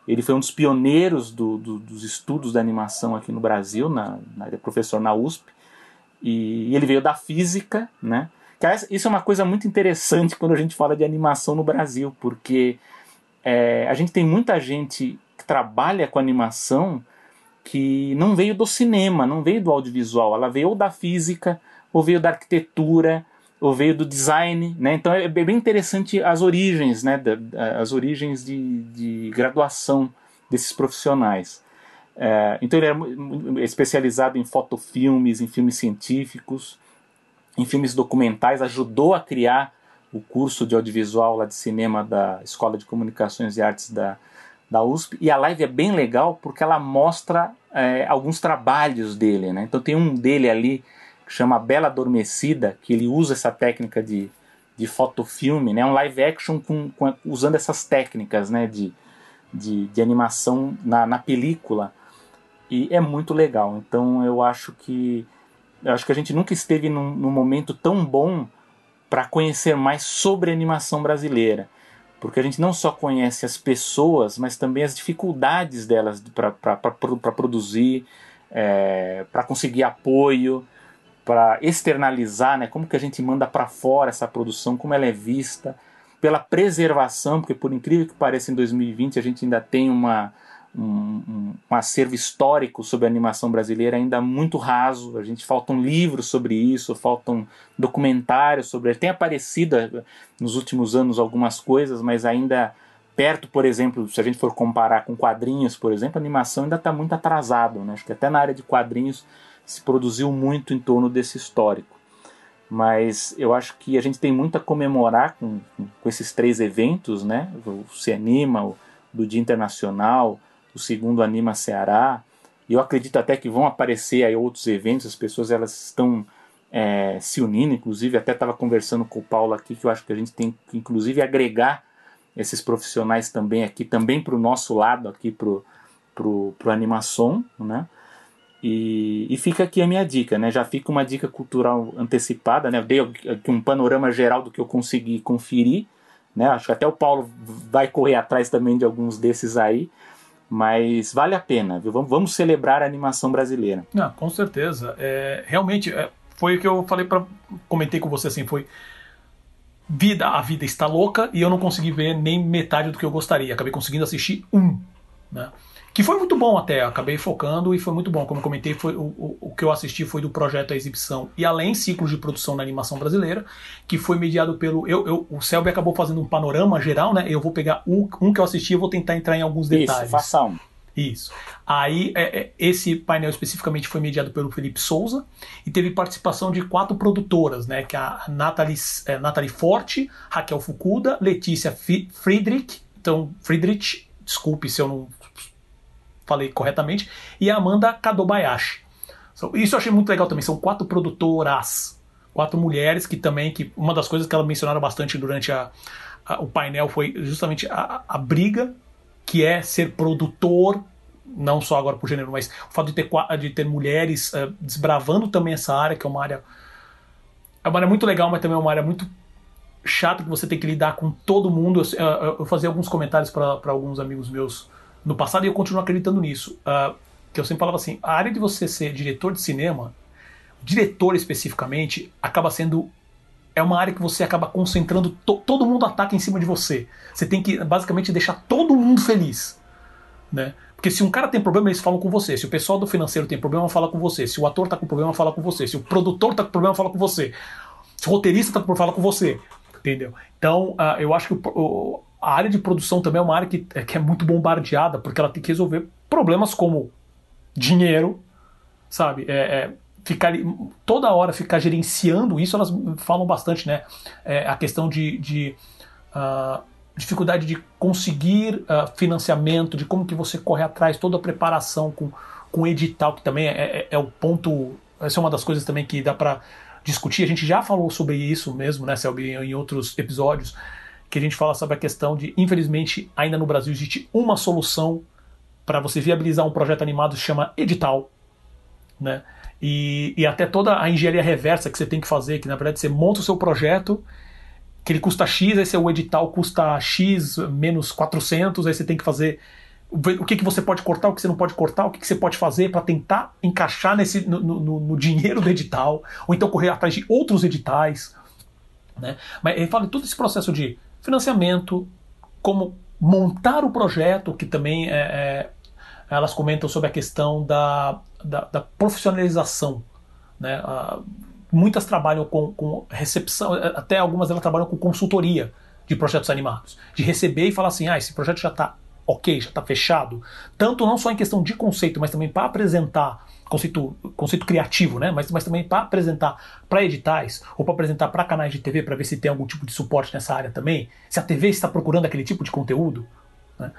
Ele foi um dos pioneiros do, do, dos estudos da animação aqui no Brasil, na, na, é professor na USP. E ele veio da física, né? Isso é uma coisa muito interessante quando a gente fala de animação no Brasil, porque é, a gente tem muita gente que trabalha com animação que não veio do cinema, não veio do audiovisual, ela veio ou da física, ou veio da arquitetura, ou veio do design, né? Então é bem interessante as origens, né? as origens de, de graduação desses profissionais. É, então ele é especializado em fotofilmes, em filmes científicos, em filmes documentais, ajudou a criar o curso de audiovisual lá de cinema da Escola de Comunicações e Artes da, da USP. E a live é bem legal porque ela mostra é, alguns trabalhos dele. Né? Então tem um dele ali que chama Bela Adormecida, que ele usa essa técnica de, de fotofilme, né? um live action com, com usando essas técnicas né? de, de, de animação na, na película. E é muito legal. Então eu acho que acho que a gente nunca esteve num, num momento tão bom para conhecer mais sobre animação brasileira. Porque a gente não só conhece as pessoas, mas também as dificuldades delas para produzir, é, para conseguir apoio, para externalizar, né? como que a gente manda para fora essa produção, como ela é vista, pela preservação, porque por incrível que pareça, em 2020 a gente ainda tem uma, um, um, acervo histórico sobre a animação brasileira ainda muito raso. A gente faltam livros sobre isso, faltam documentários sobre. Tem aparecido eh, nos últimos anos algumas coisas, mas ainda perto, por exemplo, se a gente for comparar com quadrinhos, por exemplo, a animação ainda está muito atrasado. Né? Acho que até na área de quadrinhos se produziu muito em torno desse histórico. Mas eu acho que a gente tem muito a comemorar com, com esses três eventos, né? O Cianima, o do Dia Internacional, o segundo Anima Ceará. E eu acredito até que vão aparecer aí outros eventos, as pessoas elas estão é, se unindo, inclusive até estava conversando com o Paulo aqui, que eu acho que a gente tem que inclusive agregar esses profissionais também aqui, também para o nosso lado aqui, para o Animação, né? E, e, fica aqui a minha dica, né? Já fica uma dica cultural antecipada, né? Eu dei aqui um panorama geral do que eu consegui conferir, né? Acho que até o Paulo vai correr atrás também de alguns desses aí. Mas vale a pena, viu? Vamos, celebrar a animação brasileira. Não, com certeza. É, realmente, é, foi o que eu falei para comentei com você assim, foi vida, a vida está louca e eu não consegui ver nem metade do que eu gostaria. Acabei conseguindo assistir um, né? Que foi muito bom até, acabei focando e foi muito bom. Como eu comentei, foi o, o, o que eu assisti foi do projeto A Exibição e Além Ciclos de Produção na Animação Brasileira, que foi mediado pelo. Eu, eu, o Selby acabou fazendo um panorama geral, né? Eu vou pegar um, um que eu assisti e vou tentar entrar em alguns detalhes. Isso, faça um. Isso. Aí, é, é, esse painel especificamente foi mediado pelo Felipe Souza e teve participação de quatro produtoras, né? Que é a Nathalie, é, Nathalie Forte, Raquel Fukuda, Letícia Friedrich, então, Friedrich, desculpe se eu não falei corretamente, e a Amanda Kadobayashi. Isso eu achei muito legal também, são quatro produtoras, quatro mulheres que também, que uma das coisas que elas mencionaram bastante durante a, a, o painel foi justamente a, a briga que é ser produtor não só agora por gênero, mas o fato de ter, de ter mulheres uh, desbravando também essa área, que é uma área. É uma área muito legal, mas também é uma área muito chata que você tem que lidar com todo mundo. Eu, eu, eu fazia alguns comentários para alguns amigos meus no passado e eu continuo acreditando nisso. Uh, que eu sempre falava assim: a área de você ser diretor de cinema, diretor especificamente, acaba sendo. É uma área que você acaba concentrando. To, todo mundo ataca em cima de você. Você tem que basicamente deixar todo mundo feliz. Né? Porque se um cara tem problema, eles falam com você. Se o pessoal do financeiro tem problema, fala com você. Se o ator tá com problema, fala com você. Se o produtor tá com problema, fala com você. Se o roteirista tá com problema, fala com você. Entendeu? Então, uh, eu acho que o, o, a área de produção também é uma área que, é, que é muito bombardeada, porque ela tem que resolver problemas como dinheiro, sabe? É, é, ficar toda hora ficar gerenciando isso, elas falam bastante, né? É, a questão de, de uh, dificuldade de conseguir uh, financiamento, de como que você corre atrás, toda a preparação com, com edital, que também é, é, é o ponto. Essa é uma das coisas também que dá para discutir. A gente já falou sobre isso mesmo, né, Selby, em outros episódios que a gente fala sobre a questão de, infelizmente, ainda no Brasil existe uma solução para você viabilizar um projeto animado que chama edital, né? E, e até toda a engenharia reversa que você tem que fazer, que na verdade você monta o seu projeto, que ele custa X, aí seu edital custa X menos 400, aí você tem que fazer o que, que você pode cortar, o que você não pode cortar, o que, que você pode fazer para tentar encaixar nesse, no, no, no, dinheiro do edital, ou então correr atrás de outros editais. Né? Mas ele fala todo esse processo de financiamento, como montar o projeto, que também é, é, elas comentam sobre a questão da, da, da profissionalização. Né? muitas trabalham com, com recepção, até algumas delas trabalham com consultoria de projetos animados, de receber e falar assim, ah, esse projeto já está ok, já está fechado, tanto não só em questão de conceito, mas também para apresentar conceito, conceito criativo, né? mas, mas também para apresentar para editais ou para apresentar para canais de TV para ver se tem algum tipo de suporte nessa área também, se a TV está procurando aquele tipo de conteúdo. Né?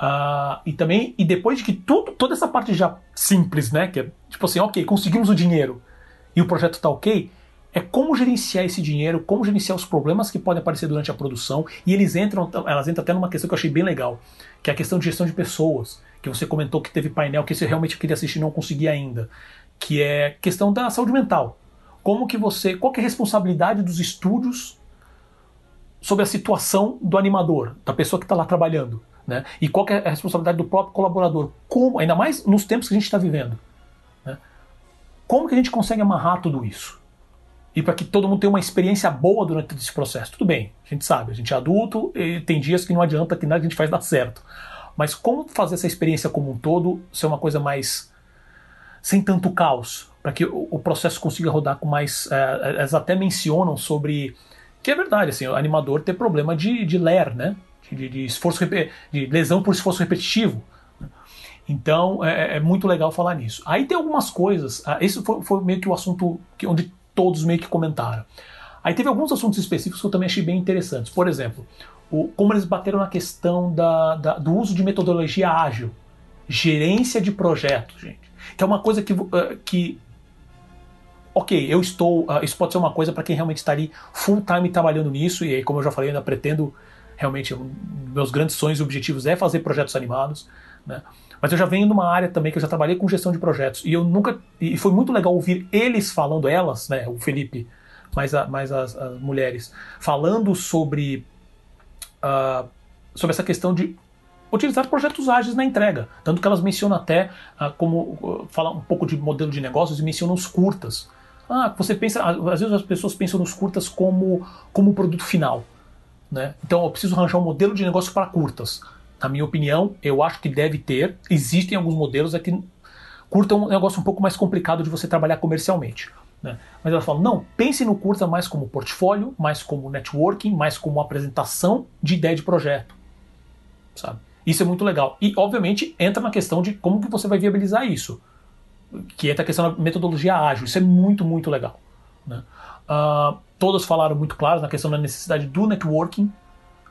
Uh, e também, e depois de que tudo, toda essa parte já simples, né? Que é tipo assim, ok, conseguimos o dinheiro e o projeto está ok, é como gerenciar esse dinheiro, como gerenciar os problemas que podem aparecer durante a produção, e eles entram, elas entram até numa questão que eu achei bem legal, que é a questão de gestão de pessoas, que você comentou que teve painel que você realmente queria assistir e não conseguia ainda, que é questão da saúde mental. Como que você, qual que é a responsabilidade dos estúdios sobre a situação do animador, da pessoa que está lá trabalhando, né? E qual que é a responsabilidade do próprio colaborador? Como, ainda mais nos tempos que a gente está vivendo, né? Como que a gente consegue amarrar tudo isso? e para que todo mundo tenha uma experiência boa durante esse processo. Tudo bem, a gente sabe, a gente é adulto e tem dias que não adianta que nada a gente faz dar certo. Mas como fazer essa experiência como um todo ser uma coisa mais sem tanto caos, para que o, processo consiga rodar com mais. É, elas até mencionam sobre que é verdade, assim, o animador ter problema de, de ler, né? De, de esforço de lesão por esforço repetitivo. Então é, é, muito legal falar nisso. Aí tem algumas coisas. Ah, esse foi, foi meio que o assunto que, onde todos meio que comentaram. Aí teve alguns assuntos específicos que eu também achei bem interessantes. Por exemplo, o, como eles bateram na questão da, da, do uso de metodologia ágil, gerência de projetos, gente. Que é uma coisa que, uh, que ok, eu estou. Uh, isso pode ser uma coisa para quem realmente está ali full time trabalhando nisso, e aí, como eu já falei, eu ainda pretendo realmente. Um, meus grandes sonhos e objetivos é fazer projetos animados, né? Mas eu já venho numa área também que eu já trabalhei com gestão de projetos. E eu nunca. E foi muito legal ouvir eles falando, elas, né? O Felipe, mais, a, mais as, as mulheres, falando sobre. Uh, sobre essa questão de utilizar projetos ágeis na entrega. Tanto que elas mencionam até uh, como. Uh, falar um pouco de modelo de negócios e mencionam os curtas. Ah, você pensa. Às vezes as pessoas pensam nos curtas como, como produto final. Né? Então eu preciso arranjar um modelo de negócio para curtas na minha opinião, eu acho que deve ter. Existem alguns modelos é que curta é um negócio um pouco mais complicado de você trabalhar comercialmente. Né? Mas ela fala, não, pense no curta mais como portfólio, mais como networking, mais como apresentação de ideia de projeto. Sabe? Isso é muito legal. E, obviamente, entra na questão de como que você vai viabilizar isso. Que entra a questão da metodologia ágil. Isso é muito, muito legal. Né? Uh, todas falaram muito claro na questão da necessidade do networking.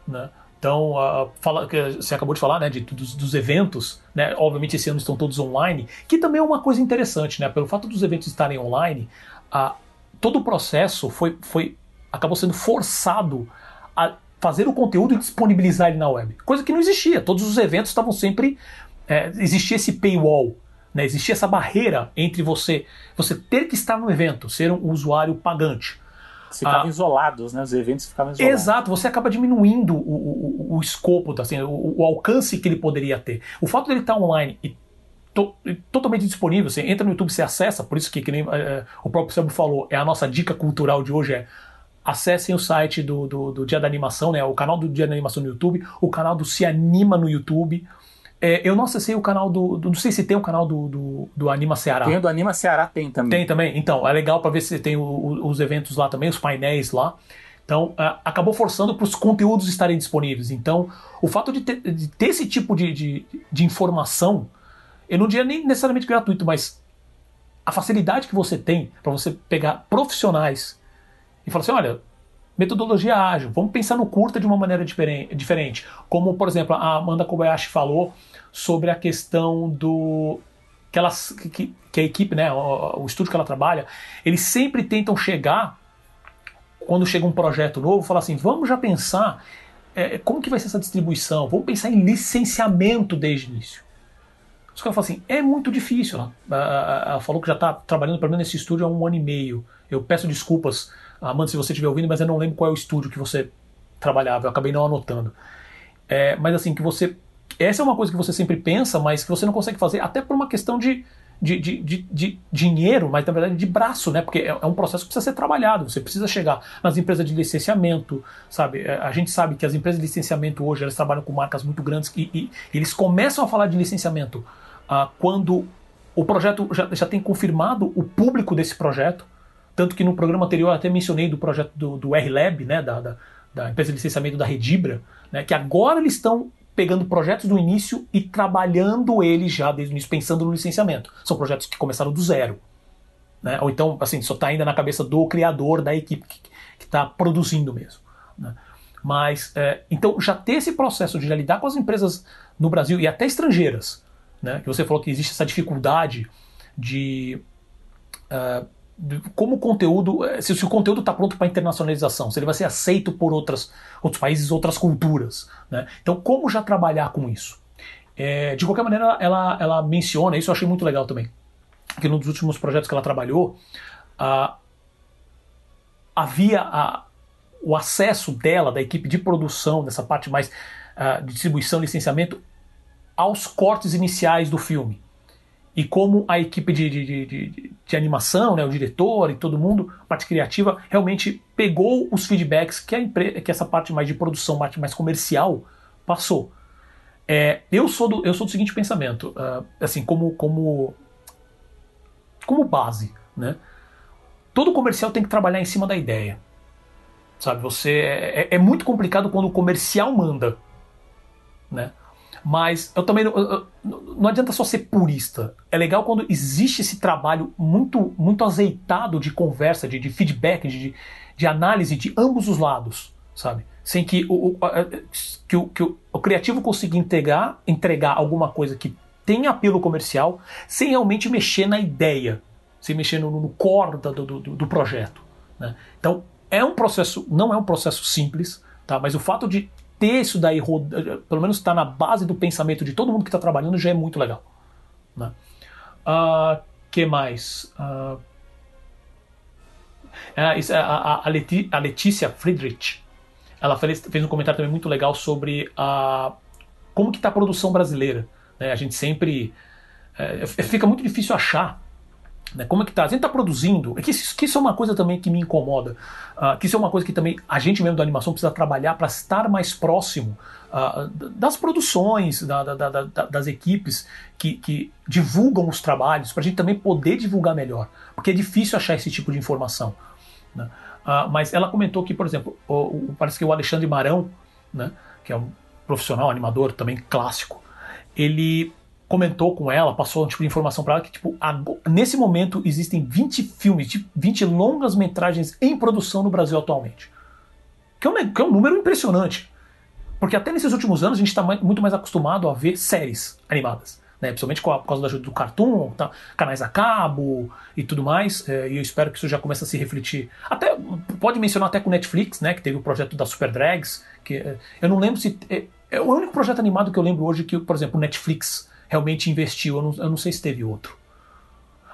Né? Então, uh, fala, você acabou de falar né, de, dos, dos, eventos, né, obviamente esse ano estão todos online, que também é uma coisa interessante, né, pelo fato dos eventos estarem online, todo o processo foi, foi, acabou sendo forçado a fazer o conteúdo e disponibilizar ele na web, coisa que não existia. Todos os eventos estavam sempre. É, existia esse paywall, né, existia essa barreira entre você, você ter que estar no evento, ser um usuário pagante Ficavam ah, isolados, né? Os eventos ficavam isolados. Exato, você acaba diminuindo o, o, o escopo, assim, o, o, alcance que ele poderia ter. O fato dele estar online e to, totalmente disponível, você entra no YouTube, você acessa, por isso que, que nem é, o próprio Sebo falou, é a nossa dica cultural de hoje é acessem o site do, do, do, Dia da Animação, né? O canal do Dia da Animação no YouTube, o canal do Se Anima no YouTube. É, eu não acessei o canal do, do, Não sei se tem o canal do, do, do, Anima Ceará. Tem o do Anima Ceará, tem também. Tem também? Então, é legal para ver se tem o, o, os eventos lá também, os painéis lá. Então, uh, acabou forçando para os conteúdos estarem disponíveis. Então, o fato de ter, de ter esse tipo de, de, de, informação, eu não diria nem necessariamente gratuito, mas a facilidade que você tem para você pegar profissionais e falar assim: olha, metodologia ágil. Vamos pensar no curta de uma maneira diferente. Como, por exemplo, a Amanda Kobayashi falou sobre a questão do. Que, elas, que, que a equipe, né, o, o estúdio que ela trabalha, eles sempre tentam chegar, quando chega um projeto novo, falar assim: vamos já pensar é, como que vai ser essa distribuição, vamos pensar em licenciamento desde o início. Os caras falam assim: é muito difícil. Ela, falou que já está trabalhando pelo menos nesse estúdio há um ano e meio. Eu peço desculpas Amanda, se você estiver ouvindo, mas eu não lembro qual é o estúdio que você trabalhava, eu acabei não anotando. É, mas assim, que você. Essa é uma coisa que você sempre pensa, mas que você não consegue fazer, até por uma questão de, de, de, de, de dinheiro, mas na verdade de braço, né? Porque é, é, um processo que precisa ser trabalhado. Você precisa chegar nas empresas de licenciamento, sabe? É, a gente sabe que as empresas de licenciamento hoje elas trabalham com marcas muito grandes e, e eles começam a falar de licenciamento ah, quando o projeto já, já tem confirmado o público desse projeto Tanto que no programa anterior eu até mencionei do projeto do, do R-Lab, né, da, da, da, empresa de licenciamento da Redibra, né, que agora eles estão pegando projetos do início e trabalhando eles já desde o início, pensando no licenciamento. São projetos que começaram do zero. Né? Ou então, assim, só está ainda na cabeça do criador, da equipe que está produzindo mesmo. Né? Mas, é, então, já ter esse processo de lidar com as empresas no Brasil e até estrangeiras, né? que você falou que existe essa dificuldade de. Uh, como o conteúdo, é, se, se o conteúdo está pronto para internacionalização, se ele vai ser aceito por outras, outros países, outras culturas. Né? Então, como já trabalhar com isso? É, de qualquer maneira, ela, ela menciona, isso eu achei muito legal também, que num dos últimos projetos que ela trabalhou, havia a, o acesso dela, da equipe de produção, dessa parte mais uh, de distribuição, licenciamento, aos cortes iniciais do filme e como a equipe de, de, de, de, animação, né, o diretor e todo mundo, parte criativa, realmente pegou os feedbacks que, a que essa parte mais de produção, parte mais comercial, passou. É, eu, sou do, eu sou do seguinte pensamento, uh, assim, como, como, como base, né? Todo comercial tem que trabalhar em cima da ideia. Sabe, você é, é, é muito complicado quando o comercial manda, né? Mas eu também não, eu, não adianta só ser purista. É legal quando existe esse trabalho muito muito azeitado de conversa, de, de feedback, de, de análise de ambos os lados, sabe? Sem que o, o, que o, que o, o criativo consiga entregar, entregar alguma coisa que tenha apelo comercial, sem realmente mexer na ideia, sem mexer no, no core do, do, do projeto. Né? Então, é um processo, não é um processo simples, tá? mas o fato de ter isso daí, pelo menos estar tá na base do pensamento de todo mundo que está trabalhando, já é muito legal. Né? Uh, que mais? Uh, a, a, a, Letícia Friedrich ela fez, fez, um comentário também muito legal sobre a, como que está a produção brasileira. Né? A gente sempre... É, fica muito difícil achar né? Como é que tá? A gente está produzindo. É que que isso, é uma coisa também que me incomoda. Uh, que isso é uma coisa que também a gente mesmo da animação precisa trabalhar para estar mais próximo uh, das produções, da, da, da, das equipes que, que, divulgam os trabalhos, para a gente também poder divulgar melhor. Porque é difícil achar esse tipo de informação. Né? Uh, mas ela comentou que, por exemplo, o, o, parece que o Alexandre Marão, né, que é um profissional, animador também clássico, ele comentou com ela, passou um tipo de informação para ela que, tipo, nesse momento existem 20 filmes, tipo, 20 longas metragens em produção no Brasil atualmente. Que é um, que é um número impressionante. Porque até nesses últimos anos a gente está muito mais acostumado a ver séries animadas. Né, principalmente por causa da ajuda do Cartoon, tá, canais a cabo e tudo mais, é, e eu espero que isso já comece a se refletir. Até pode mencionar até com Netflix, né, que teve o projeto da Super Drags, que é, eu não lembro se é, é, o único projeto animado que eu lembro hoje que, por exemplo, o Netflix realmente investiu. Eu não, eu não sei se teve outro.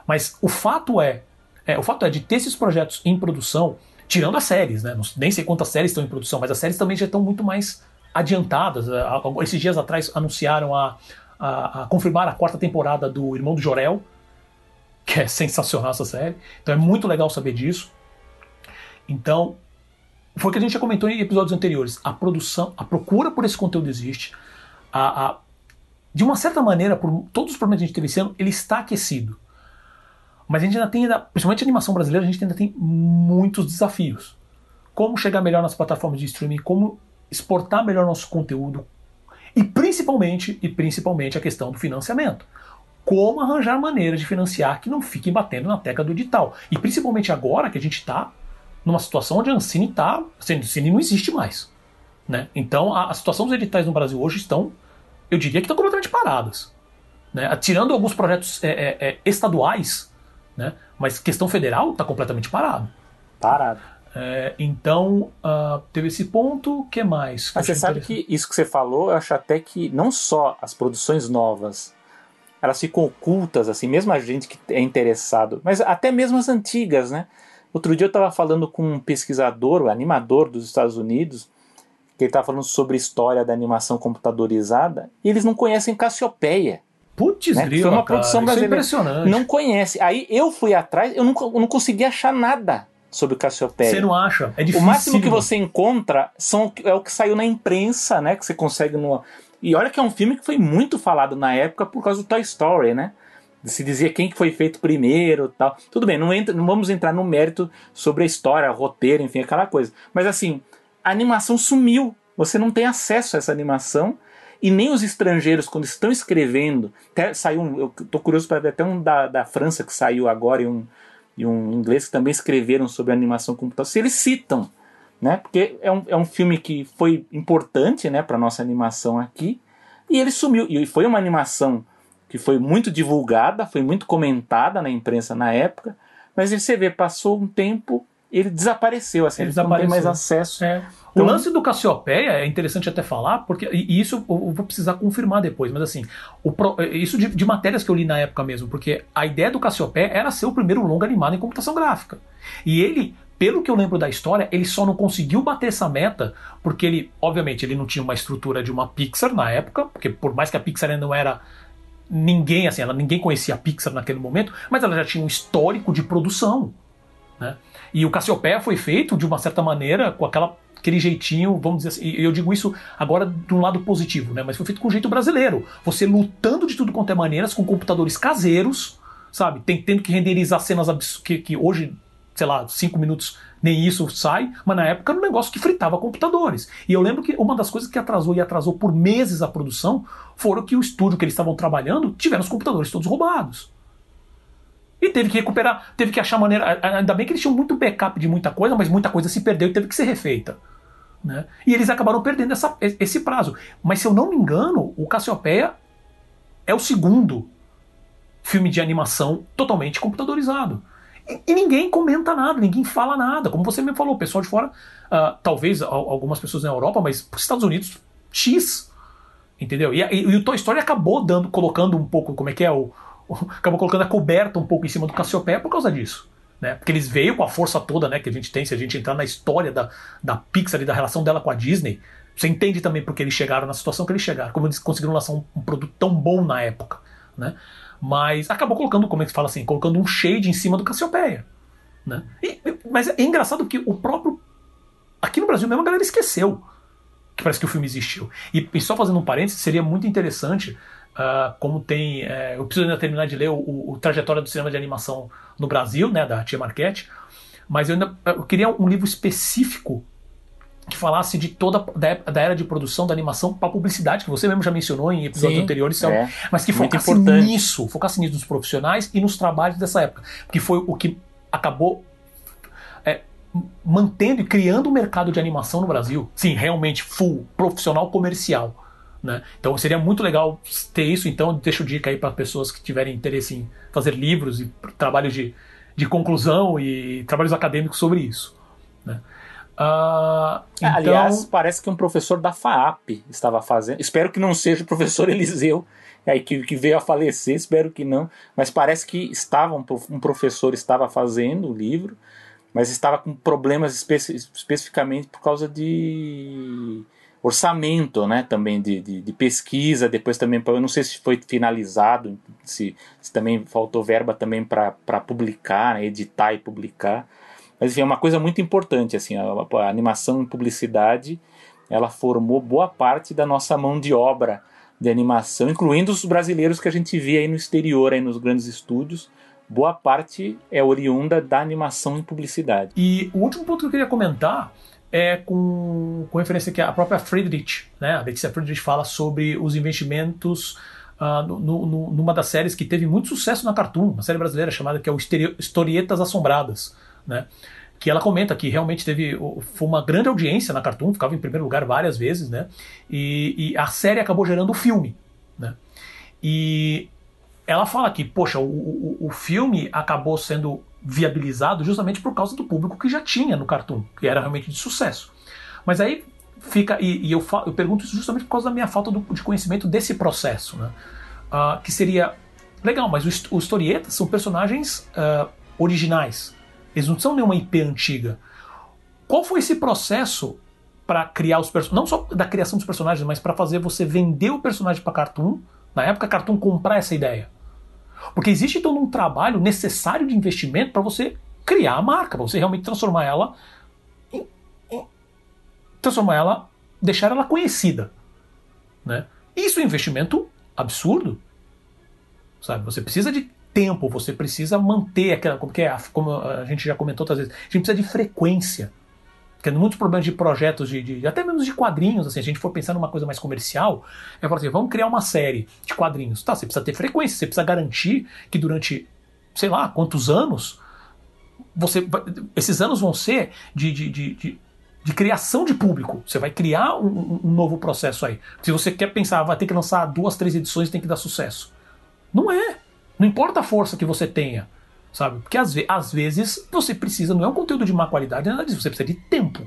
Mas o fato é, é, o fato é de ter esses projetos em produção, tirando as séries, né? nem sei quantas séries estão em produção, mas as séries também já estão muito mais adiantadas. Esses dias atrás anunciaram a, a, a confirmar a quarta temporada do Irmão do Jorel, que é sensacional essa série. Então é muito legal saber disso. Então, foi o que a gente já comentou em episódios anteriores. A produção, a procura por esse conteúdo existe. A, a, de uma certa maneira, por todos os problemas que a gente teve esse ano, ele está aquecido. Mas a gente ainda tem, principalmente a animação brasileira, a gente ainda tem muitos desafios. Como chegar melhor nas plataformas de streaming, como exportar melhor nosso conteúdo e principalmente, e principalmente a questão do financiamento. Como arranjar maneiras de financiar que não fiquem batendo na tecla do edital. E principalmente agora que a gente está numa situação onde a Ancine está. A Ancine não existe mais. Né? Então a, a situação dos editais no Brasil hoje estão eu diria que estão completamente paradas. Né? Tirando alguns projetos é, é, é, estaduais, né? mas questão federal está completamente parado. Parado. É, então, uh, teve esse ponto, o que mais? Mas você sabe que isso que você falou, eu acho até que não só as produções novas, elas ficam ocultas, assim, mesmo a gente que é interessado, mas até mesmo as antigas, né? Outro dia eu estava falando com um pesquisador, um animador dos Estados Unidos, que ele estava falando sobre história da animação computadorizada, e eles não conhecem Cassiopeia. Putz, né? Foi uma produção cara, brasileira. É impressionante. Não conhece. Aí eu fui atrás, eu não, eu não consegui achar nada sobre Cassiopeia. Você não acha? É difícil. O máximo que você encontra são, é o que saiu na imprensa, né? Que você consegue no. E olha que é um filme que foi muito falado na época por causa do Toy Story, né? se dizia quem que foi feito primeiro tal. Tudo bem, não, entra, não vamos entrar no mérito sobre a história, roteiro, enfim, aquela coisa. Mas assim, a animação sumiu. Você não tem acesso a essa animação. E nem os estrangeiros, quando estão escrevendo. Até saiu um, eu tô curioso para ver até um da, da França que saiu agora e um, e um inglês que também escreveram sobre animação computacional. Se eles citam, né? Porque é um, é um filme que foi importante né, para nossa animação aqui. E ele sumiu. E foi uma animação que foi muito divulgada, foi muito comentada na imprensa na época, mas você vê, passou um tempo, ele desapareceu, assim, ele, ele desapareceu. não tem mais acesso. É. Então, o lance do Cassiopeia é interessante até falar, porque e isso eu vou precisar confirmar depois, mas assim, o, isso de, de, matérias que eu li na época mesmo, porque a ideia do Cassiopeia era ser o primeiro longa animado em computação gráfica. E ele pelo que eu lembro da história, ele só não conseguiu bater essa meta porque ele, obviamente, ele não tinha uma estrutura de uma Pixar na época, porque por mais que a Pixar ainda não era ninguém, assim, ela ninguém conhecia a Pixar naquele momento, mas ela já tinha um histórico de produção, né? E o Cassiopeia foi feito de uma certa maneira com aquela aquele jeitinho, vamos dizer assim, eu digo isso agora de um lado positivo, né? Mas foi feito com o jeito brasileiro. Você lutando de tudo quanto é maneiras com computadores caseiros, sabe? Tendo que renderizar cenas que, que hoje sei lá, cinco minutos nem isso sai, mas na época era um negócio que fritava computadores. E eu lembro que uma das coisas que atrasou e atrasou por meses a produção foram que o estúdio que eles estavam trabalhando tiveram os computadores todos roubados. E teve que recuperar, teve que achar maneira. Ainda bem que eles tinham muito backup de muita coisa, mas muita coisa se perdeu e teve que ser refeita. Né? E eles acabaram perdendo essa, esse prazo. Mas se eu não me engano, o Cassiopeia é o segundo filme de animação totalmente computadorizado. E, ninguém comenta nada, ninguém fala nada. Como você me falou, o pessoal de fora, uh, talvez algumas pessoas na Europa, mas os Estados Unidos, X. Entendeu? E, e, e, o Toy Story acabou dando, colocando um pouco, como é que é? O, acabou colocando a coberta um pouco em cima do Cassiopeia por causa disso. Né? Porque eles veio com a força toda né, que a gente tem, se a gente entrar na história da, da Pixar e da relação dela com a Disney, você entende também porque eles chegaram na situação que eles chegaram, como eles conseguiram lançar um, um produto tão bom na época. Né? mas acabou colocando, como é que se fala assim, colocando um shade em cima do Cassiopeia. Né? E, mas é engraçado que o próprio. Aqui no Brasil mesmo a galera esqueceu que parece que o filme existiu. E, e só fazendo um parênteses, seria muito interessante, uh, como tem. Uh, eu preciso ainda terminar de ler o, o, o, Trajetória do Cinema de Animação no Brasil, né, da Tia Marquette, mas eu, ainda, eu queria um livro específico que falasse de toda da, da era de produção da animação para publicidade, que você mesmo já mencionou em episódios Sim, anteriores, é, mas que focasse nisso, focasse nisso nos profissionais e nos trabalhos dessa época, porque foi o que acabou é, mantendo e criando o um mercado de animação no Brasil. Sim, realmente full, profissional comercial. Né? Então seria muito legal ter isso. Então, deixo dica aí para pessoas que tiverem interesse em fazer livros e trabalhos de, de conclusão e trabalhos acadêmicos sobre isso. Né? Uh, então... Aliás, parece que um professor da FAAP estava fazendo. Espero que não seja o professor Eliseu, aí que, que veio a falecer, espero que não. Mas parece que estava um, um professor estava fazendo o livro, mas estava com problemas espe especificamente por causa de orçamento, né? Também de, de, de pesquisa. Depois também, eu não sei se foi finalizado, se, se também faltou verba também para publicar, né, editar e publicar. Mas enfim, é uma coisa muito importante, assim, a, a animação em publicidade, ela formou boa parte da nossa mão de obra de animação, incluindo os brasileiros que a gente vê aí no exterior, aí nos grandes estúdios. Boa parte é oriunda da animação em publicidade. E o último ponto que eu queria comentar é com, com referência que a própria Friedrich, né? A Letícia Friedrich fala sobre os investimentos uh, no, no, numa das séries que teve muito sucesso na Cartoon, uma série brasileira chamada que é o Historietas Assombradas né? Que ela comenta que realmente teve foi uma grande audiência na Cartoon, ficava em primeiro lugar várias vezes, né? E, e a série acabou gerando o filme, né? E ela fala que, poxa, o, o, o filme acabou sendo viabilizado justamente por causa do público que já tinha no Cartoon, que era realmente de sucesso. Mas aí fica, e, e eu, eu, pergunto isso justamente por causa da minha falta do, de conhecimento desse processo, né? Uh, que seria legal, mas os, os historietas são personagens uh, originais, eles não são nenhuma IP antiga. Qual foi esse processo para criar os personagens? Não só da criação dos personagens, mas para fazer você vender o personagem para Cartoon, na época Cartoon comprar essa ideia. Porque existe todo um trabalho necessário de investimento para você criar a marca, para você realmente transformar ela em, em, transformar ela, deixar ela conhecida, né? Isso é um investimento absurdo. sabe? Você precisa de tempo, você precisa manter aquela, como, que é, como a gente já comentou outras vezes, a gente precisa de frequência. Porque muitos problemas de projetos, de, de, até mesmo de quadrinhos, assim, se a gente for pensar numa coisa mais comercial, é falar assim, vamos criar uma série de quadrinhos. Tá, você precisa ter frequência, você precisa garantir que durante, sei lá, quantos anos, você esses anos vão ser de, de, de, de, de criação de público. Você vai criar um, um, novo processo aí. Se você quer pensar, vai ter que lançar duas, três edições tem que dar sucesso. Não é. Não importa a força que você tenha, sabe? Porque às, ve às vezes você precisa, não é um conteúdo de má qualidade, nada disso, você precisa de tempo.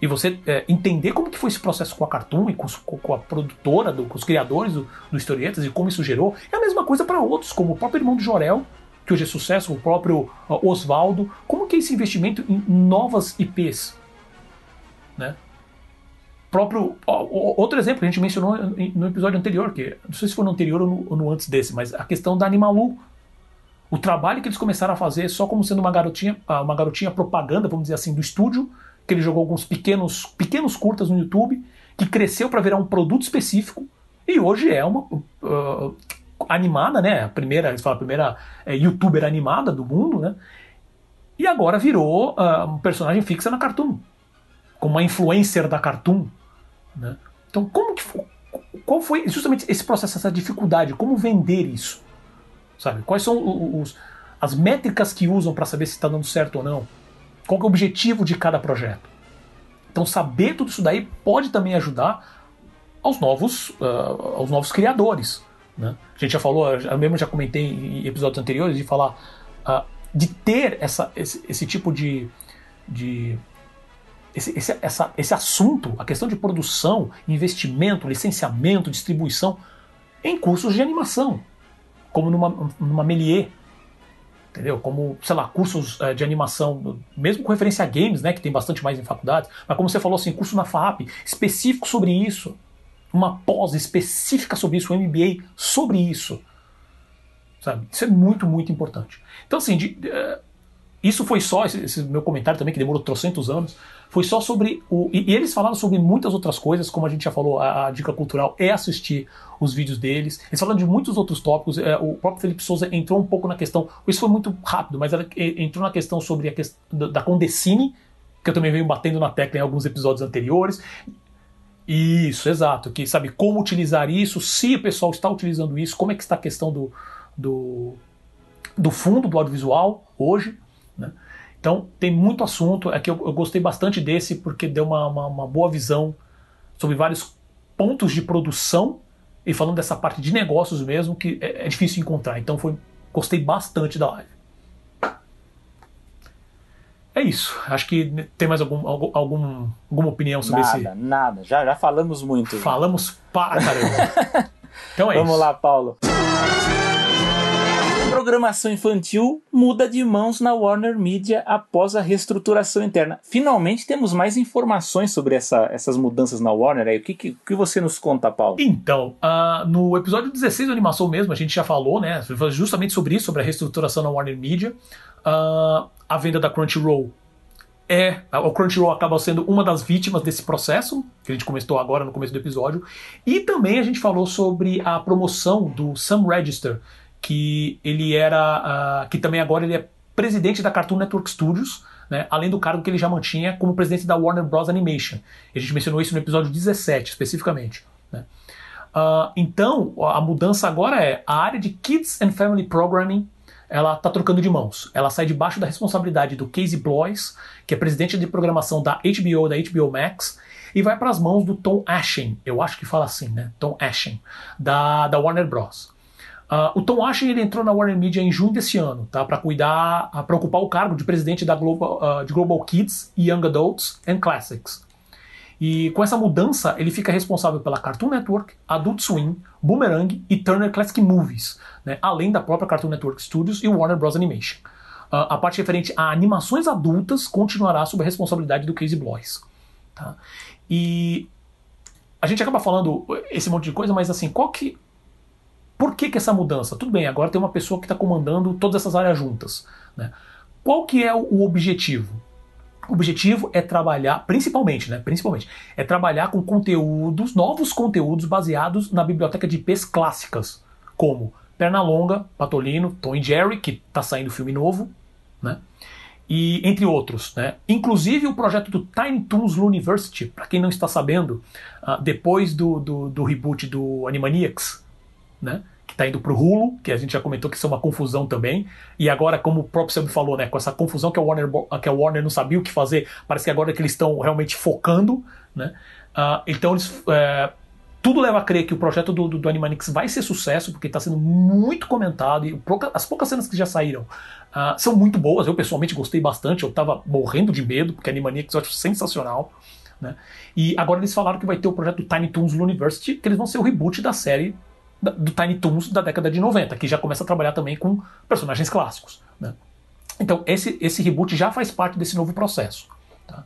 E você é, entender como que foi esse processo com a Cartoon e com, com a produtora, do, com os criadores do, do Historietas e como isso gerou, é a mesma coisa para outros, como o próprio irmão de Jorel, que hoje é sucesso, o próprio uh, Oswaldo. Como que é esse investimento em novas IPs? Né? próprio outro exemplo que a gente mencionou no episódio anterior, que não sei se foi no anterior ou no, ou no, antes desse, mas a questão da Animalu. O trabalho que eles começaram a fazer só como sendo uma garotinha, ah, uma garotinha propaganda, vamos dizer assim, do estúdio, que ele jogou alguns pequenos, pequenos curtas no YouTube, que cresceu para virar um produto específico e hoje é uma uh, animada, né? A primeira, eles falam, a primeira é, youtuber animada do mundo, né? E agora virou uh, um personagem fixa na Cartoon, como uma influencer da Cartoon, né? Então, como que foi, qual foi justamente esse processo, essa dificuldade? Como vender isso? Sabe? Quais são os, as métricas que usam para saber se está dando certo ou não? Qual é o objetivo de cada projeto? Então, saber tudo isso daí pode também ajudar aos novos, uh, aos novos criadores. Né? A gente já falou, eu mesmo já comentei em episódios anteriores de falar uh, de ter essa, esse, esse tipo de, de esse, esse, essa, esse assunto, a questão de produção, investimento, licenciamento, distribuição, em cursos de animação, como numa, numa Melier, entendeu? Como, sei lá, cursos uh, de animação, mesmo com referência a games, né, que tem bastante mais em faculdades, mas como você falou assim, curso na FAP, específico sobre isso, uma pós específica sobre isso, um MBA sobre isso, sabe? Isso é muito, muito importante. Então, assim, de, uh, isso foi só, esse, esse, meu comentário também, que demorou trocentos anos, foi só sobre o. E, e, eles falaram sobre muitas outras coisas, como a gente já falou, a, a, dica cultural é assistir os vídeos deles. Eles falaram de muitos outros tópicos. É, o próprio Felipe Souza entrou um pouco na questão. Isso foi muito rápido, mas ela entrou na questão sobre a questão da, Condecine, que eu também venho batendo na tecla em alguns episódios anteriores. Isso, exato. Que sabe como utilizar isso, se o pessoal está utilizando isso, como é que está a questão do, do, do fundo do audiovisual hoje. Então tem muito assunto, é que eu, eu gostei bastante desse porque deu uma, uma, uma, boa visão sobre vários pontos de produção e falando dessa parte de negócios mesmo que é, é difícil encontrar. Então foi, gostei bastante da live. É isso. Acho que tem mais algum, algum, alguma opinião sobre nada, esse. Nada, nada. Já, já falamos muito. Falamos para caramba. então é Vamos isso. lá, Paulo programação infantil muda de mãos na Warner Media após a reestruturação interna. Finalmente temos mais informações sobre essa, essas mudanças na Warner. Aí. O que, que, que você nos conta, Paulo? Então, uh, no episódio 16 da animação mesmo, a gente já falou, né? Justamente sobre isso, sobre a reestruturação na Warner Media. Uh, a venda da Crunchyroll é. O Crunchyroll acaba sendo uma das vítimas desse processo, que a gente começou agora no começo do episódio. E também a gente falou sobre a promoção do Sam Register, que ele era. Uh, que também agora ele é presidente da Cartoon Network Studios, né, além do cargo que ele já mantinha como presidente da Warner Bros. Animation. A gente mencionou isso no episódio 17, especificamente. Né. Uh, então, a mudança agora é a área de Kids and Family Programming ela está trocando de mãos. Ela sai debaixo da responsabilidade do Casey Bloys, que é presidente de programação da HBO, da HBO Max, e vai para as mãos do Tom Ashen, eu acho que fala assim, né? Tom Ashen, da, da Warner Bros. Uh, o Tom Ashen ele entrou na Warner Media em junho desse ano, tá? Para cuidar, para ocupar o cargo de presidente da Global, uh, de Global Kids, Young Adults and Classics. E com essa mudança, ele fica responsável pela Cartoon Network, Adult Swim, Boomerang e Turner Classic Movies, né? além da própria Cartoon Network Studios e Warner Bros. Animation. Uh, a parte referente a animações adultas continuará sob a responsabilidade do Casey Bloys. Tá? E a gente acaba falando esse monte de coisa, mas assim, qual que por que, que essa mudança? Tudo bem, agora tem uma pessoa que está comandando todas essas áreas juntas. Né? Qual que é o objetivo? O objetivo é trabalhar, principalmente, né? Principalmente, é trabalhar com conteúdos, novos conteúdos baseados na biblioteca de IPs clássicas, como Pernalonga, Patolino, Tom e Jerry, que está saindo filme novo, né? E entre outros, né? Inclusive o projeto do Tiny Toons University, para quem não está sabendo, uh, depois do, do, do, reboot do Animaniacs, né? Que está indo para o Hulu, que a gente já comentou que isso é uma confusão também. E agora, como o próprio Sam falou, né? Com essa confusão que a Warner, que a Warner não sabia o que fazer, parece que agora é que eles estão realmente focando, né? Uh, então eles. Uh, tudo leva a crer que o projeto do, do, do Animanix vai ser sucesso, porque está sendo muito comentado e pouca, as poucas cenas que já saíram uh, são muito boas. Eu pessoalmente gostei bastante, eu estava morrendo de medo, porque Animanix eu acho sensacional. Né? E agora eles falaram que vai ter o projeto Tiny Toons University, que eles vão ser o reboot da série do Tiny Toons da década de 90, que já começa a trabalhar também com personagens clássicos. Né? Então esse, esse reboot já faz parte desse novo processo. Tá?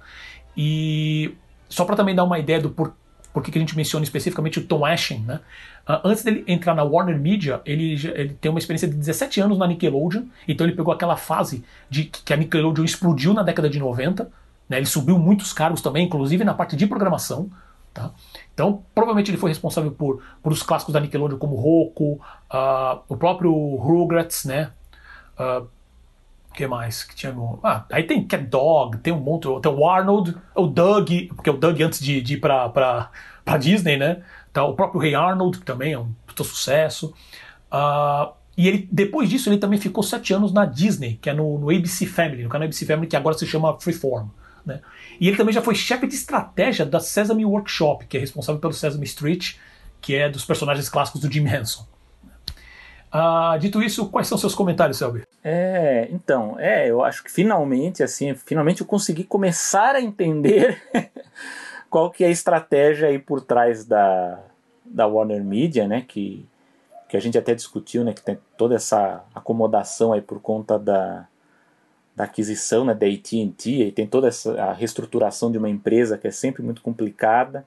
E só para também dar uma ideia do por, por que, a gente menciona especificamente o Tom Ashen, né? Uh, antes dele entrar na Warner Media, ele, ele tem uma experiência de 17 anos na Nickelodeon, então ele pegou aquela fase de que a Nickelodeon explodiu na década de 90, né? ele subiu muitos cargos também, inclusive na parte de programação. Tá? Então, provavelmente ele foi responsável por, por os clássicos da Nickelodeon como Roku, uh, o próprio Rugrats, né? Uh, que mais que tinha no... Ah, aí tem Cat Dog, tem um monte, tem o Arnold, o Doug, porque o Doug antes de, de ir pra Disney, né? Tá, o próprio Rei Arnold, que também é um puta sucesso. Uh, e ele, depois disso, ele também ficou sete anos na Disney, que é no, no ABC Family, no canal ABC Family, que agora se chama Freeform. Né? E ele também já foi chefe de estratégia da Sesame Workshop, que é responsável pelo Sesame Street, que é dos personagens clássicos do Jim Henson. Ah, dito isso, quais são seus comentários, Selby? É, então, é, eu acho que finalmente, assim, finalmente eu consegui começar a entender qual que é a estratégia aí por trás da, da Warner Media, né, que, que a gente até discutiu, né, que tem toda essa acomodação aí por conta da, da aquisição, né, da AT&T, tem toda essa a reestruturação de uma empresa que é sempre muito complicada,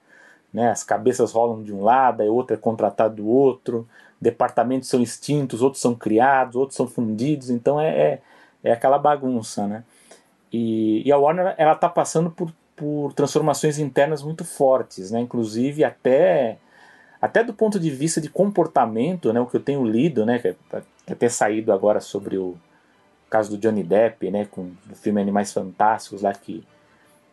né, as cabeças rolam de um lado, aí outro é contratado do outro, departamentos são extintos, outros são criados, outros são fundidos, então é, é, é aquela bagunça, né? E, e, a Warner ela está passando por, por transformações internas muito fortes, né? Inclusive até até do ponto de vista de comportamento, né? O que eu tenho lido, né? Que é, é até saído agora sobre o caso do Johnny Depp, né? Com o filme Animais Fantásticos lá que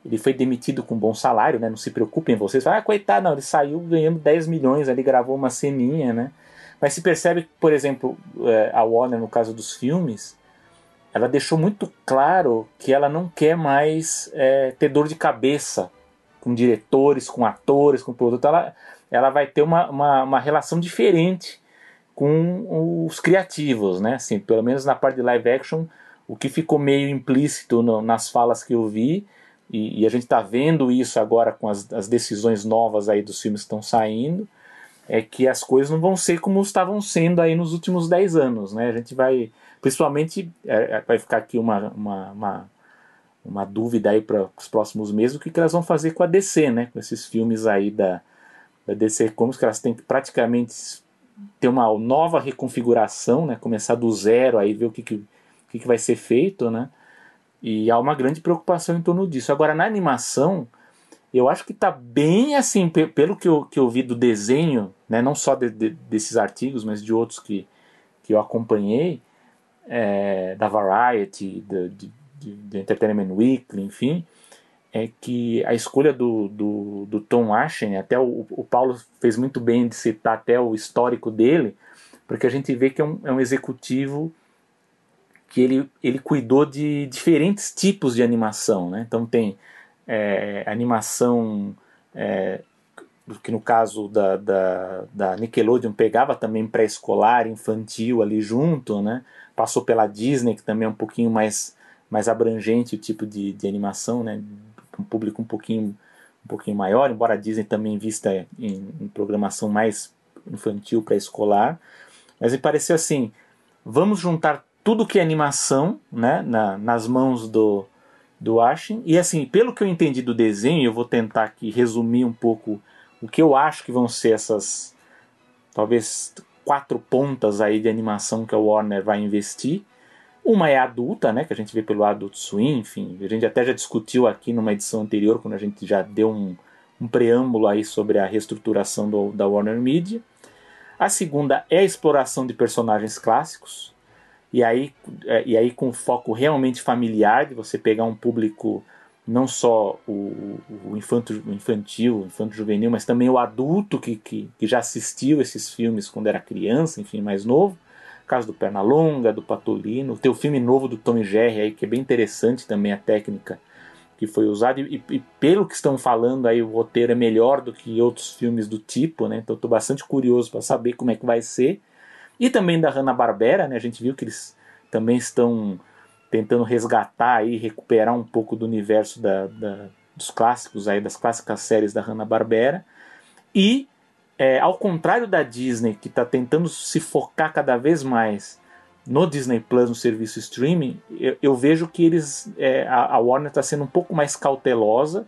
ele foi demitido com bom salário, né? Não se preocupem vocês. Ah, coitado, não, ele saiu ganhando 10 milhões, ali gravou uma ceninha, né? Mas se percebe que, por exemplo, é, a Warner, no caso dos filmes, ela deixou muito claro que ela não quer mais é, ter dor de cabeça com diretores, com atores, com produto. Ela, ela vai ter uma, uma, uma relação diferente com os criativos, né? Assim, pelo menos na parte de live action, o que ficou meio implícito no, nas falas que eu vi, e, e a gente está vendo isso agora com as, as decisões novas aí dos filmes que estão saindo, é que as coisas não vão ser como estavam sendo aí nos últimos 10 anos, né? A gente vai, principalmente, é, é, vai ficar aqui uma, uma, uma, uma dúvida aí para os próximos meses, o que, que elas vão fazer com a DC, né? Com esses filmes aí da, da DC Comics, que elas têm que praticamente ter uma nova reconfiguração, né? Começar do zero aí, ver o que, que, que, que vai ser feito, né? E há uma grande preocupação em torno disso. Agora, na animação, eu acho que está bem assim, pelo que eu, que eu vi do desenho, né, não só de, de, desses artigos, mas de outros que, que eu acompanhei, é, da Variety, do, Entertainment Weekly, enfim, é que a escolha do, do, do Tom Ashen, até o, o, Paulo fez muito bem de citar até o histórico dele, porque a gente vê que é um, é um executivo que ele, ele cuidou de diferentes tipos de animação, né? Então tem é, animação é, que no caso da, da, da Nickelodeon pegava também pré-escolar, infantil ali junto, né? Passou pela Disney, que também é um pouquinho mais, mais abrangente o tipo de, de animação, né? Um público um pouquinho, um pouquinho maior, embora a Disney também vista em, em programação mais infantil pré-escolar. Mas me pareceu assim, vamos juntar tudo que é animação né, na, nas mãos do, do Ashen. E assim, pelo que eu entendi do desenho, eu vou tentar aqui resumir um pouco o que eu acho que vão ser essas talvez quatro pontas aí de animação que a Warner vai investir. Uma é adulta, né, que a gente vê pelo Adult Swim, enfim, a gente até já discutiu aqui numa edição anterior, quando a gente já deu um, um preâmbulo aí sobre a reestruturação do, da Warner Media. A segunda é a exploração de personagens clássicos, e aí, é, e aí com foco realmente familiar, de você pegar um público não só o, o infanto, infantil, o infanto juvenil, mas também o adulto que, que, que, já assistiu esses filmes quando era criança, enfim, mais novo. Caso do Pernalonga, do Patolino, tem o filme novo do Tom Jerry aí, que é bem interessante também a técnica que foi usada, e, e, pelo que estão falando aí, o roteiro é melhor do que outros filmes do tipo, né? Então estou bastante curioso para saber como é que vai ser. E também da Hanna-Barbera, né? A gente viu que eles também estão tentando resgatar e recuperar um pouco do universo da, da, dos clássicos aí, das clássicas séries da Hanna-Barbera. E, é, ao contrário da Disney, que está tentando se focar cada vez mais no Disney Plus, no serviço streaming, eu, eu vejo que eles é, a, a, Warner está sendo um pouco mais cautelosa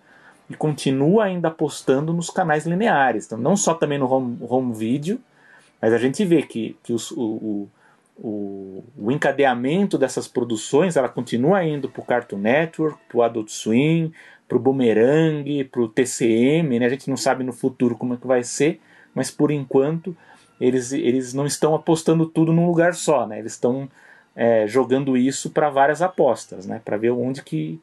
e continua ainda apostando nos canais lineares. Então, não só também no home, home video, mas a gente vê que, que os, o, o, o, encadeamento dessas produções ela continua indo para o Cartoon Network, para o Adult Swim, para o Boomerang, para o TCM. Né? A gente não sabe no futuro como é que vai ser, mas por enquanto eles, eles não estão apostando tudo num lugar só, né? Eles estão é, jogando isso para várias apostas, né? Para ver onde que,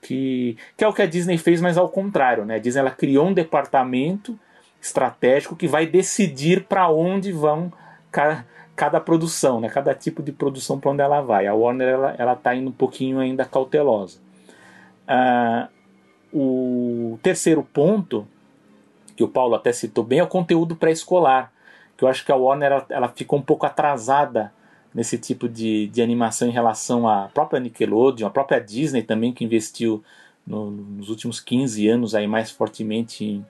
que que é o que a Disney fez, mas ao contrário, né? A Disney ela criou um departamento estratégico que vai decidir para onde vão cada, cada produção, né? Cada tipo de produção para onde ela vai. A Warner ela ela está indo um pouquinho ainda cautelosa. Ah, o terceiro ponto que o Paulo até citou bem é o conteúdo pré-escolar que eu acho que a Warner ela, ela ficou um pouco atrasada nesse tipo de, de animação em relação à própria Nickelodeon, a própria Disney também, que investiu no, nos últimos 15 anos aí mais fortemente em,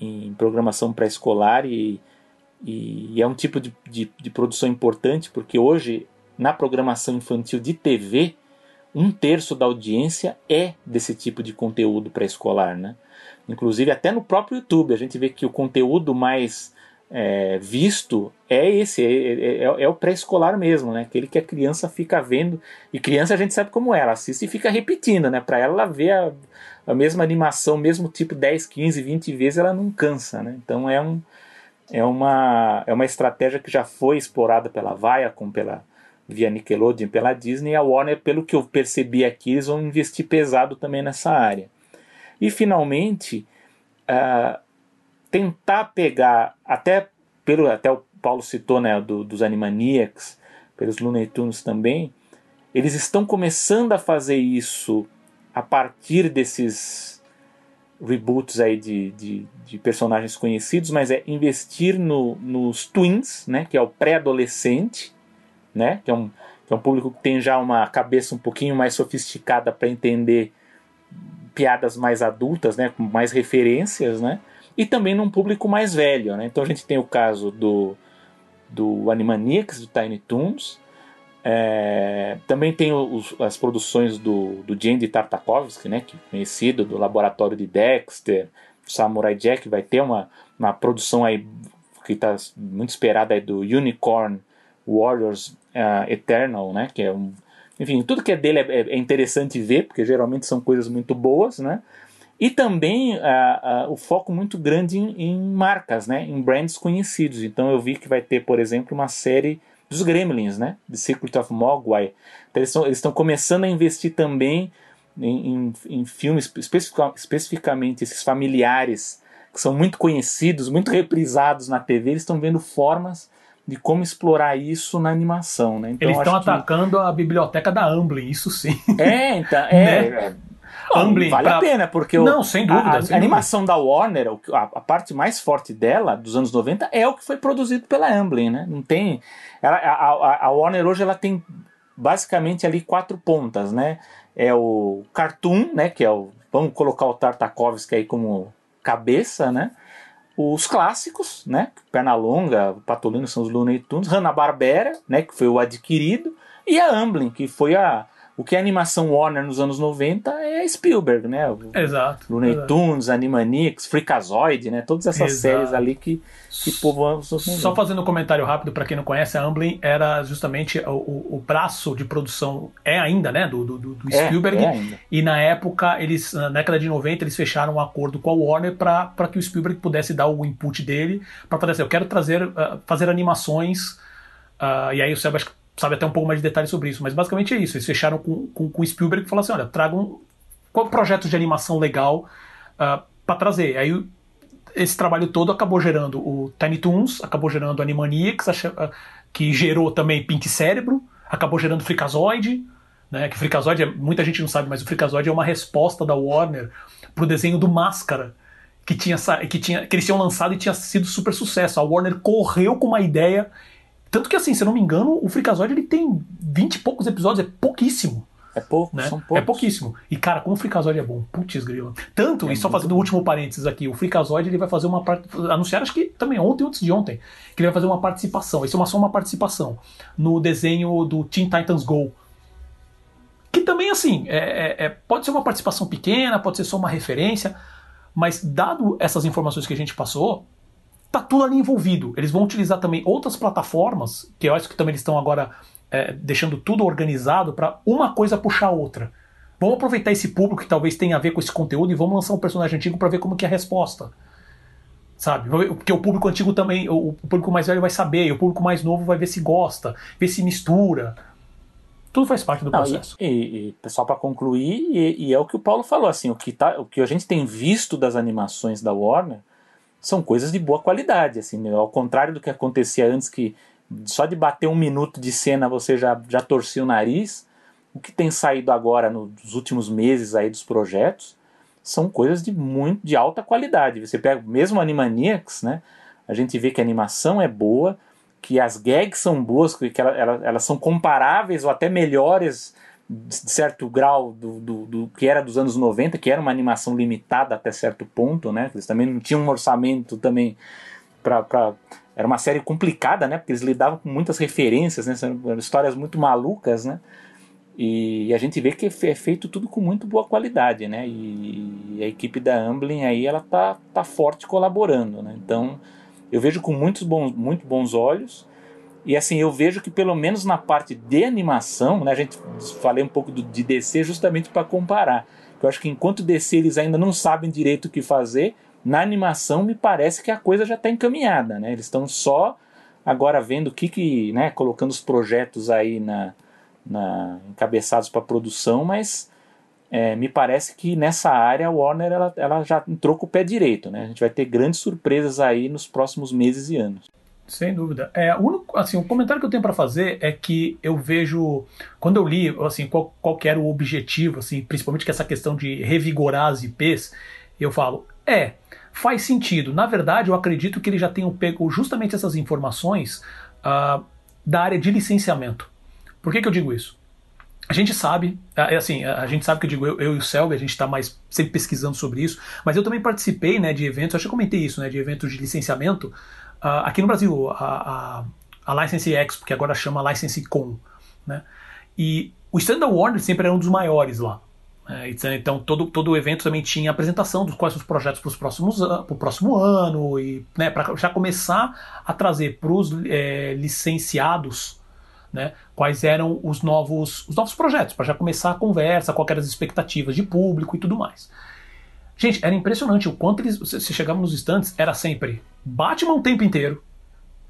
em programação pré-escolar e, e, e, é um tipo de, de, de, produção importante porque hoje na programação infantil de TV um terço da audiência é desse tipo de conteúdo pré-escolar, né? Inclusive até no próprio YouTube a gente vê que o conteúdo mais é, visto é esse, é, é, é, é o pré-escolar mesmo, né? Aquele que a criança fica vendo. E criança a gente sabe como é, ela assiste e fica repetindo, né? Para ela, ela ver a, a mesma animação, mesmo tipo 10, 15, 20 vezes, ela não cansa, né? Então é, um, é, uma, é uma estratégia que já foi explorada pela Viacom, pela via Nickelodeon, pela Disney. E a Warner, pelo que eu percebi aqui, eles vão investir pesado também nessa área. E finalmente. Uh, tentar pegar, até pelo até o Paulo citou, né, do, dos Animaniacs, pelos Looney Tunes também, eles estão começando a fazer isso a partir desses reboots aí de, de, de personagens conhecidos, mas é investir no, nos twins, né, que é o pré-adolescente, né, que é, um, que é um público que tem já uma cabeça um pouquinho mais sofisticada para entender piadas mais adultas, né, com mais referências, né, e também num público mais velho. Né? Então a gente tem o caso do, do Animaniacs, do Tiny Toons, é, também tem os, as produções do, do Jandy Tartakovsky, né, que é conhecido do Laboratório de Dexter, Samurai Jack, vai ter uma, uma produção aí que está muito esperada aí do Unicorn Warriors uh, Eternal, né, que é um, enfim, tudo que é dele é, é interessante ver, porque geralmente são coisas muito boas, né, e também uh, uh, o foco muito grande em, em, marcas, né? em brands conhecidos. Então eu vi que vai ter, por exemplo, uma série dos Gremlins, né? The Secret of Mogwai. Então eles estão começando a investir também em, em, em filmes, especific, especificamente esses familiares, que são muito conhecidos, muito reprisados na TV, eles estão vendo formas de como explorar isso na animação, né? Então, Eles estão atacando que... a biblioteca da Amblin, isso sim. É, então, é, né? Amblin, vale pra... a pena, porque não, o, sem dúvida, a, sem a animação da Warner, a, a, parte mais forte dela, dos anos 90, é o que foi produzido pela Amblin, né? Não tem. Ela, a, a, Warner hoje ela tem basicamente ali quatro pontas, né? É o Cartoon, né? Que é o. Vamos colocar o Tartakovsky aí como cabeça, né? Os clássicos, né? Pernalonga, Patolino são os Looney Tunes, Hanna-Barbera, né? Que foi o adquirido, e a Amblin, que foi a o que é animação Warner nos anos 90 é Spielberg, né? Exato. Looney exato. Tunes, Animaniacs, Freakazoid, né? Todas essas Exato. séries ali que, que povoam os anos 90. Só fazendo um comentário rápido para quem não conhece, a Amblin era justamente o, o, o braço de produção, é ainda, né, do, do, do É, Spielberg. é ainda. E na época, eles, na década de 90, eles fecharam um acordo com a Warner para que o Spielberg pudesse dar o input dele para fazer assim, eu quero trazer, ah, fazer animações, ah, e aí o que sabe até um pouco mais de detalhes sobre isso, mas basicamente é isso, eles fecharam com, com, com Spielberg e falaram assim, olha, tragam qual projeto de animação legal para trazer. Aí esse trabalho todo acabou gerando o Tiny Toons, acabou gerando Animaniacs, ah, que gerou também Pink Cérebro, acabou gerando Freakazoid, né? Que Freakazoid, é, muita gente não sabe, mas o Freakazoid é uma resposta da Warner pro desenho do Máscara, que tinha que tinha que eles tinham lançado e tinha sido super sucesso. A Warner correu com uma ideia, tanto que assim, se eu não me engano, o Freakazoid ele tem 20 e poucos episódios, é pouquíssimo É pouco, né? são poucos. É pouquíssimo. E, cara, como o Freakazoid é bom. Putz, grila. Tanto, É e só fazendo o último parênteses aqui, o Freakazoid ele vai fazer uma parte. Anunciaram, acho que também ontem ou antes de ontem, que ele vai fazer uma participação. Isso é uma, só uma participação no desenho do Teen Titans Go. Que também, assim, é, é- é- pode ser uma participação pequena, pode ser só uma referência, mas dado essas informações que a gente passou, tá tudo ali envolvido. Eles vão utilizar também outras plataformas, que eu acho que também eles estão agora é, deixando tudo organizado para uma coisa puxar a outra. Vamos aproveitar esse público que talvez tenha a ver com esse conteúdo e vamos lançar um personagem antigo para ver como que é a resposta. Sabe? Porque o público antigo também, o público mais velho vai saber, e o público mais novo vai ver se gosta, ver se mistura. Tudo faz parte do Não, processo. e, e, e, pessoal, para concluir, e, e é o que o Paulo falou, assim, o que, tá, o que a gente tem visto das animações da Warner são coisas de boa qualidade, assim, né? ao contrário do que acontecia antes, que só de bater um minuto de cena você já, já torcia o nariz, o que tem saído agora nos últimos meses aí dos projetos são coisas de muito de alta qualidade. Você pega mesmo Animaniacs, né? A gente vê que a animação é boa, que as gags são boas, que ela, ela, elas são comparáveis ou até melhores de certo grau do, do, do, que era dos anos 90, que era uma animação limitada até certo ponto, né? Eles também não tinham um orçamento também para era uma série complicada, né? Porque eles lidavam com muitas referências, né? Histórias muito malucas, né? E a gente vê que é feito tudo com muito boa qualidade, né? E a equipe da Amblin aí ela tá, tá forte colaborando, né? Então eu vejo com muitos bons, muito bons olhos. E assim, eu vejo que pelo menos na parte de animação, né? A gente falei um pouco do, de DC justamente para comparar. Eu acho que enquanto DC eles ainda não sabem direito o que fazer, na animação me parece que a coisa já está encaminhada, né? Eles estão só agora vendo o que que, né? Colocando os projetos aí na na, encabeçados para produção, mas é, me parece que nessa área a Warner ela, ela já entrou com o pé direito. Né? A gente vai ter grandes surpresas aí nos próximos meses e anos. Sem dúvida. É, o único, assim, o comentário que eu tenho para fazer é que eu vejo, quando eu li assim, qual, qual era o objetivo, assim, principalmente que essa questão de revigorar as IPs, eu falo, é, faz sentido. Na verdade, eu acredito que eles já tenham pego justamente essas informações uh, da área de licenciamento. Por que, que eu digo isso? A gente sabe, é assim, a gente sabe que eu digo, eu, eu e o Selby, a gente está mais sempre pesquisando sobre isso, mas eu também participei né, de eventos, acho que eu comentei isso, né, de eventos de licenciamento uh, aqui no Brasil, a, a, a License Expo, que agora chama License Com, né, e o stand da Warner sempre era um dos maiores lá. É, então todo, todo o evento também tinha apresentação dos quais os projetos para o próximo ano e né, para já começar a trazer para os é, licenciados né, quais eram os novos, os novos projetos, para já começar a conversa, quais eram as expectativas de público e tudo mais. Gente, era impressionante o quanto eles. Se chegava nos stands, era sempre Batman o tempo inteiro.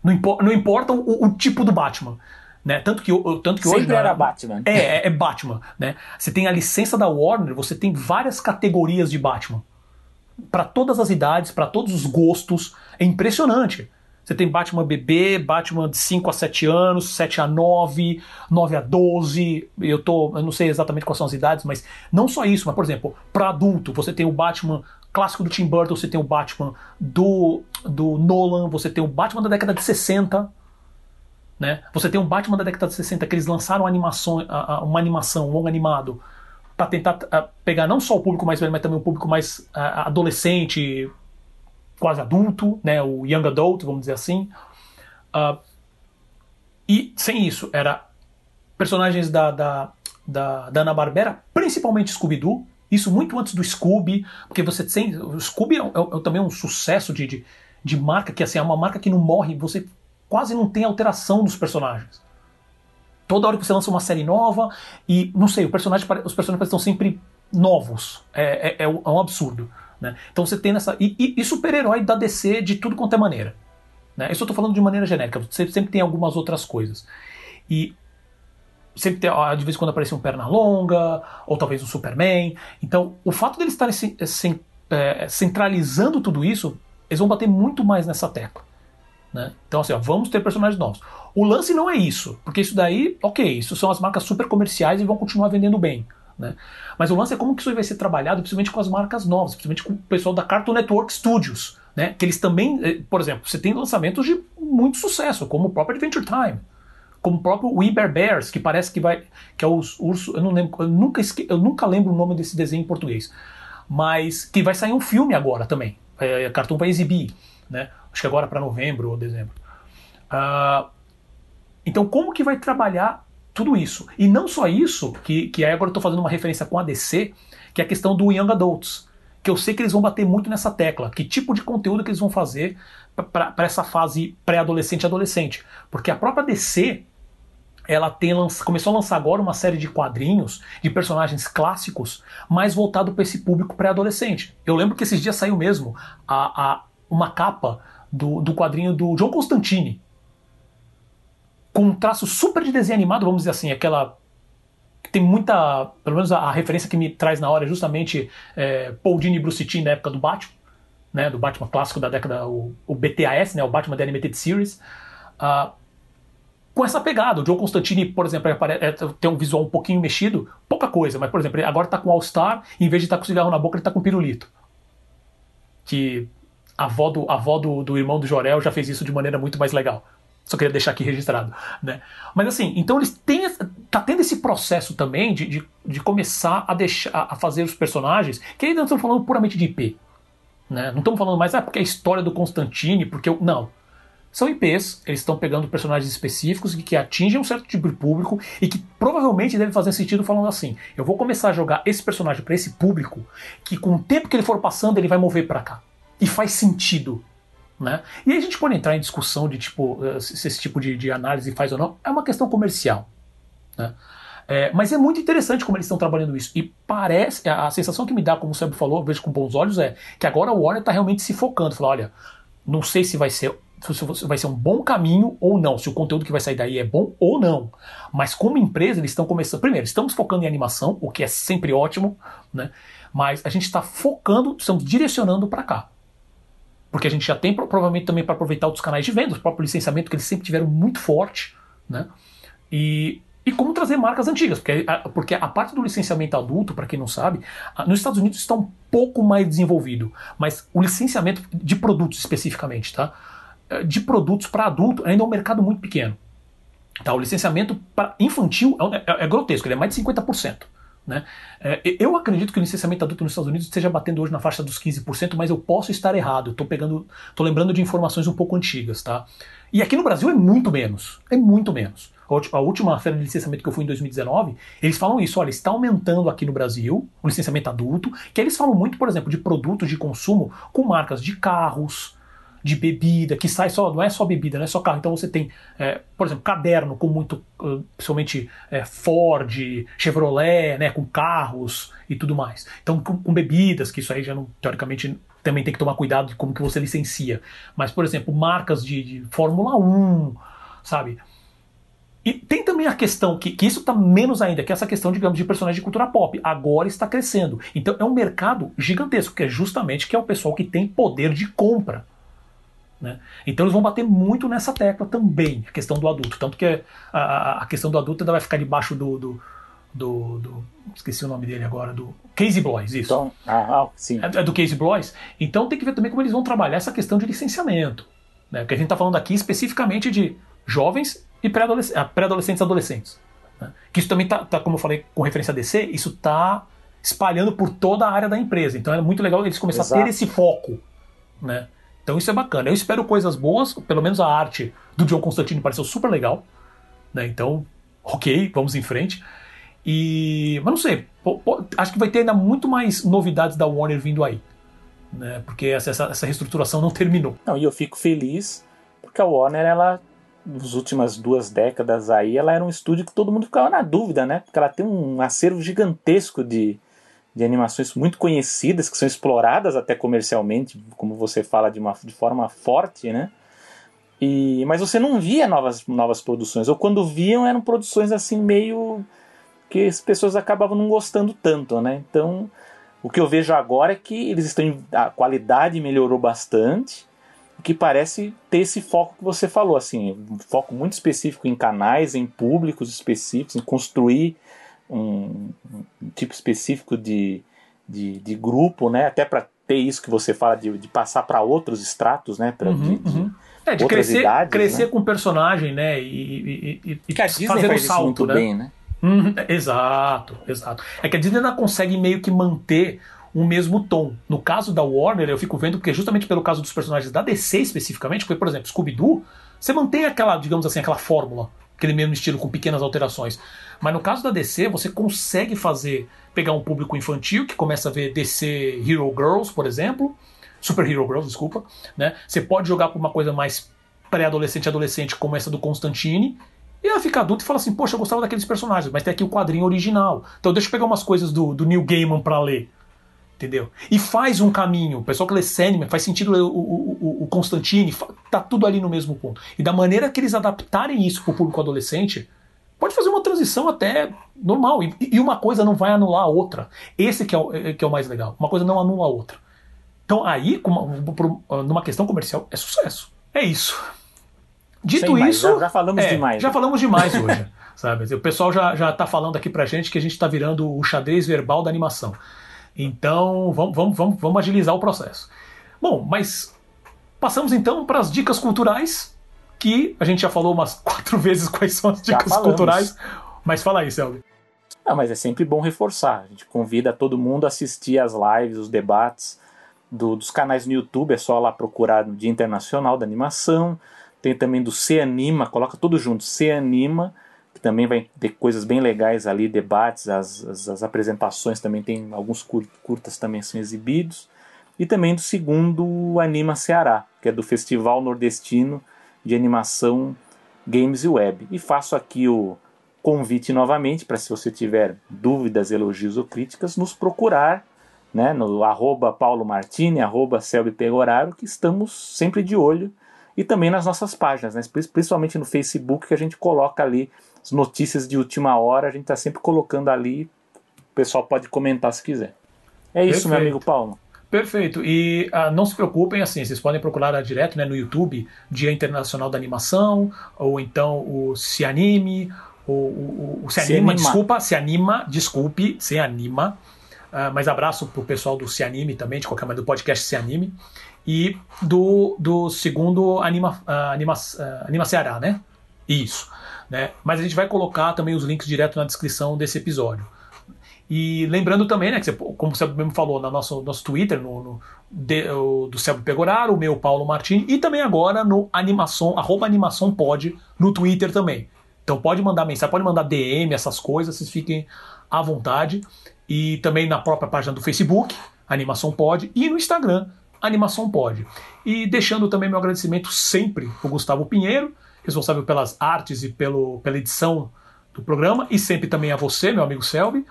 Não, impo não importa o, o, tipo do Batman. Né? Tanto que, tanto que sempre hoje. era Batman. É, é, é Batman. Né? Você tem a licença da Warner, você tem várias categorias de Batman. Para todas as idades, para todos os gostos. É impressionante. Você tem Batman bebê, Batman de 5 a 7 anos, 7 a 9, 9 a 12. Eu, tô, eu não sei exatamente quais são as idades, mas não só isso, mas, por exemplo, para adulto, você tem o Batman clássico do Tim Burton, você tem o Batman do, do Nolan, você tem o Batman da década de 60. Né? Você tem o Batman da década de 60 que eles lançaram animação, uma animação, um longo animado, para tentar pegar não só o público mais velho, mas também o público mais adolescente, quase adulto, né, o young adult, vamos dizer assim. Uh, e sem isso, era personagens da, da da, da Ana-Barbera, principalmente Scooby-Doo, isso muito antes do Scooby, porque você tem. O Scooby é, é, é também um sucesso de, de, de, marca, que assim, é uma marca que não morre, você quase não tem alteração dos personagens. Toda hora que você lança uma série nova, e não sei, personagem, os personagens estão sempre novos. É, é, é, um absurdo. Né? Então você tem nessa. E, e, e super-herói da DC de tudo quanto é maneira. Né? Isso eu estou falando de maneira genérica, você sempre tem algumas outras coisas. E sempre tem, de vez em quando aparece um perna longa, ou talvez um Superman. Então, o fato deles estarem é, centralizando tudo isso, eles vão bater muito mais nessa tecla. Né? Então, assim, ó, vamos ter personagens novos. O lance não é isso, porque isso daí, ok, isso são as marcas super comerciais e vão continuar vendendo bem. Né? Mas o lance é como que isso vai ser trabalhado, principalmente com as marcas novas, principalmente com o pessoal da Cartoon Network Studios, né? que eles também, eh, por exemplo, você tem lançamentos de muito sucesso, como o próprio Adventure Time como o próprio We Bear Bears, que parece que vai. que é os urso. Eu não lembro. Eu nunca, esque, eu nunca lembro o nome desse desenho em português. Mas que vai sair um filme agora também. É, é cartão para exibir. Né? Acho que agora para novembro ou dezembro. Uh, então, como que vai trabalhar tudo isso? E não só isso, que, que aí agora eu estou fazendo uma referência com a DC, que é a questão do Young Adults. Que eu sei que eles vão bater muito nessa tecla. Que tipo de conteúdo que eles vão fazer para essa fase pré-adolescente e adolescente. Porque a própria DC ela tem, começou a lançar agora uma série de quadrinhos de personagens clássicos, mais voltado para esse público pré-adolescente. Eu lembro que esses dias saiu mesmo a, a, uma capa do, do quadrinho do John Constantine, com um traço super de desenho animado, vamos dizer assim, aquela tem muita, pelo menos a, a, referência que me traz na hora é justamente é, Paul Dini e Bruce Timm na época do Batman, né, do Batman clássico da década, o, o BTAS, né, o Batman The Animated Series. Uh, com essa pegada. O Joe Constantine, por exemplo, é, tem um visual um pouquinho mexido, pouca coisa, mas, por exemplo, agora tá com All-Star, em vez de estar tá com cigarro na boca, ele tá com pirulito. Que a avó, do, a avó do, do irmão do Jorel já fez isso de maneira muito mais legal. Só queria deixar aqui registrado. Né? Mas assim, então eles têm. Tá tendo esse processo também de, de, de começar a deixar a fazer os personagens, que aí não estamos falando puramente de IP. Né? Não estamos falando mais, ah, porque é a história do Constantine, porque eu. Não são IPs, eles estão pegando personagens específicos que, que atingem um certo tipo de público e que provavelmente deve fazer sentido falando assim: eu vou começar a jogar esse personagem para esse público que com o tempo que ele for passando ele vai mover para cá. E faz sentido. Né? E aí a gente pode entrar em discussão de tipo eh, se esse tipo de, de análise faz ou não. É uma questão comercial. Né? É, mas é muito interessante como eles estão trabalhando isso. E parece, a, a sensação que me dá, como o Sérgio falou, vejo com bons olhos, é que agora o Warner está realmente se focando. Falar, olha, não sei se vai ser se vai ser um bom caminho ou não, se o conteúdo que vai sair daí é bom ou não. Mas como empresa, eles estão começando. Primeiro, estamos focando em animação, o que é sempre ótimo, né? Mas a gente está focando, estamos direcionando para cá. Porque a gente já tem provavelmente também para aproveitar outros canais de venda, o próprio licenciamento que eles sempre tiveram muito forte, né? E, e como trazer marcas antigas, porque a, porque a parte do licenciamento adulto, para quem não sabe, nos Estados Unidos está um pouco mais desenvolvido, mas o licenciamento de produtos especificamente, tá? Eh, de produtos para adulto ainda é um mercado muito pequeno. Tá, o licenciamento infantil é, é, é, grotesco, ele é mais de 50%. Né? É, eu acredito que o licenciamento adulto nos Estados Unidos esteja batendo hoje na faixa dos 15%, mas eu posso estar errado. Estou pegando, tô lembrando de informações um pouco antigas, tá? E aqui no Brasil é muito menos, é muito menos. A última feira de licenciamento que eu fui em 2019, eles falam isso, olha, está aumentando aqui no Brasil o licenciamento adulto, que eles falam muito, por exemplo, de produtos de consumo com marcas de carros, de bebida, que sai só, não é só bebida, não é só carro. Então você tem, é, por exemplo, caderno com muito, principalmente é, Ford, Chevrolet, né, com carros e tudo mais. Então com, com, bebidas, que isso aí já não, teoricamente também tem que tomar cuidado de como que você licencia. Mas, por exemplo, marcas de, de Fórmula 1, sabe? E tem também a questão, que, que isso está menos ainda, que é essa questão, digamos, de personagens de cultura pop. Agora está crescendo. Então é um mercado gigantesco, que é justamente que é o pessoal que tem poder de compra. Né? Então eles vão bater muito nessa tecla também, a questão do adulto. Tanto que a, a questão do adulto ainda vai ficar debaixo do, do, do, do, Esqueci o nome dele agora, do Casey Bloys, isso. Então, ah, ah, sim. É, é, do Casey Bloys. Então tem que ver também como eles vão trabalhar essa questão de licenciamento. Né? Porque a gente está falando aqui especificamente de jovens e ah, pré-adolescentes e adolescentes. Né? Que isso também está, tá, como eu falei, com referência a DC, isso está espalhando por toda a área da empresa. Então é muito legal eles começarem a ter esse foco. Né? Então isso é bacana. Eu espero coisas boas, pelo menos a arte do John Constantine pareceu super legal. Né? Então, ok, vamos em frente. E. Mas não sei, pô, pô, acho que vai ter ainda muito mais novidades da Warner vindo aí. Né? Porque essa, essa, essa reestruturação não terminou. Não, e eu fico feliz porque a Warner, ela, nas últimas duas décadas aí, ela era um estúdio que todo mundo ficava na dúvida, né? Porque ela tem um acervo gigantesco de, de animações muito conhecidas, que são exploradas até comercialmente, como você fala, de, uma, de forma forte, né? E, mas você não via novas, novas produções, ou quando viam eram produções assim meio que as pessoas acabavam não gostando tanto, né? Então, o que eu vejo agora é que eles estão a qualidade melhorou bastante, que parece ter esse foco que você falou, assim, um foco muito específico em canais, em públicos específicos, em construir um, um tipo específico de, de, de, grupo, né? Até para ter isso que você fala de, de passar para outros estratos, né? Pra, uhum, de, uhum. É, de crescer, idades, crescer né? com o personagem, né? E, e, e, que a Disney fazer faz o salto, muito né? bem, né? Uhum, exato, exato. É que a Disney não consegue meio que manter o mesmo tom. No caso da Warner, eu fico vendo porque justamente pelo caso dos personagens da DC especificamente, porque, por exemplo, Scooby-Doo, você mantém aquela, digamos assim, aquela fórmula, aquele mesmo estilo com pequenas alterações. Mas no caso da DC, você consegue fazer, pegar um público infantil que começa a ver DC Hero Girls, por exemplo, Super Hero Girls, desculpa, né? Você pode jogar por uma coisa mais pré-adolescente adolescente como essa do Constantine, e ela fica adulta e fala assim: Poxa, eu gostava daqueles personagens, mas tem aqui o quadrinho original. Então deixa eu pegar umas coisas do, do Neil Gaiman pra ler. Entendeu? E faz um caminho. O pessoal que lê Sandman faz sentido ler o, o, o, o Constantine, tá tudo ali no mesmo ponto. E da maneira que eles adaptarem isso pro público adolescente, pode fazer uma transição até normal. E, e uma coisa não vai anular a outra. Esse que é, o, é, que é o mais legal. Uma coisa não anula a outra. Então aí, numa questão comercial, é sucesso. É isso. Dito Sem isso. Mais, já, já, falamos é, demais. Já né? falamos demais hoje. sabe? O pessoal já, já tá falando aqui pra gente que a gente tá virando o xadrez verbal da animação. Então vamos, vamos, vamos, vamos agilizar o processo. Bom, mas passamos então para as dicas culturais, que a gente já falou umas quatro vezes quais são as dicas culturais. Mas fala aí, Selby. Ah, mas é sempre bom reforçar. A gente convida todo mundo a assistir as lives, os debates do, dos canais no YouTube. É só lá procurar no Dia Internacional da Animação. Tem também do Se Anima, coloca tudo junto, Se Anima, também vai ter coisas bem legais ali, debates, as, as, as apresentações também tem alguns curtas também são exibidos. E também do segundo Anima Ceará, que é do Festival Nordestino de Animação Games e Web. E faço aqui o convite novamente para se você tiver dúvidas, elogios ou críticas, nos procurar né, no arroba Paulo Martini, arroba Pegoraro, que estamos sempre de olho e também nas nossas páginas, né? principalmente no Facebook, que a gente coloca ali as notícias de última hora, a gente está sempre colocando ali, o pessoal pode comentar se quiser. É isso, Perfeito. meu amigo Paulo. Perfeito. E uh, não se preocupem, assim, vocês podem procurar direto né, no YouTube, Dia Internacional da Animação, ou então o Se Anime, ou o, o, o Se, se anima, anima, desculpa, Se Anima, desculpe, Se Anima. Uh, mas abraço pro pessoal do Se Anime também, de qualquer maneira, do podcast Se Anime e do, do segundo Anima, uh, Anima, uh, Anima Ceará, né? Isso. Né? Mas a gente vai colocar também os links direto na descrição desse episódio. E lembrando também, né, que você, como você mesmo falou, no nosso, nosso Twitter, no, no de, o, do Selby Pegoraro, o meu Paulo Martins, e também agora no animação, arroba animação pode, no Twitter também. Então pode mandar mensagem, pode mandar DM, essas coisas, vocês fiquem à vontade. E também na própria página do Facebook, Animação Pode, e no Instagram, Animação Pode. E deixando também meu agradecimento sempre ao Gustavo Pinheiro, responsável pelas artes e pelo, pela edição do programa, e sempre também a você, meu amigo Selby.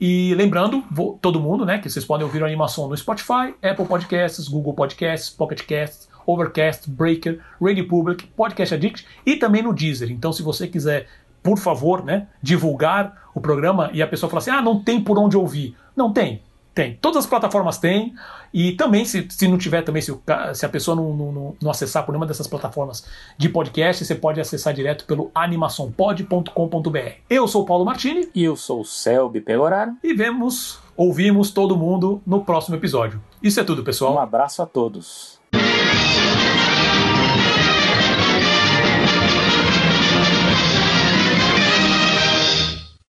E lembrando, vou, todo mundo, né, que vocês podem ouvir a animação no Spotify, Apple Podcasts, Google Podcasts, Pocket Casts, Overcast, Breaker, Radio Public, Podcast Addict e também no Deezer. Então, se você quiser, por favor, né, divulgar o programa e a pessoa falar assim: ah, não tem por onde ouvir. Não tem. Tem. Todas as plataformas têm. E também, se, se não tiver, também, se, se a pessoa não, não, não, acessar por nenhuma dessas plataformas de podcast, você pode acessar direto pelo animaçãopod.com.br. Eu sou o Paulo Martini. E eu sou o Selby Pegoraro. E vemos, ouvimos todo mundo no próximo episódio. Isso é tudo, pessoal. Um abraço a todos.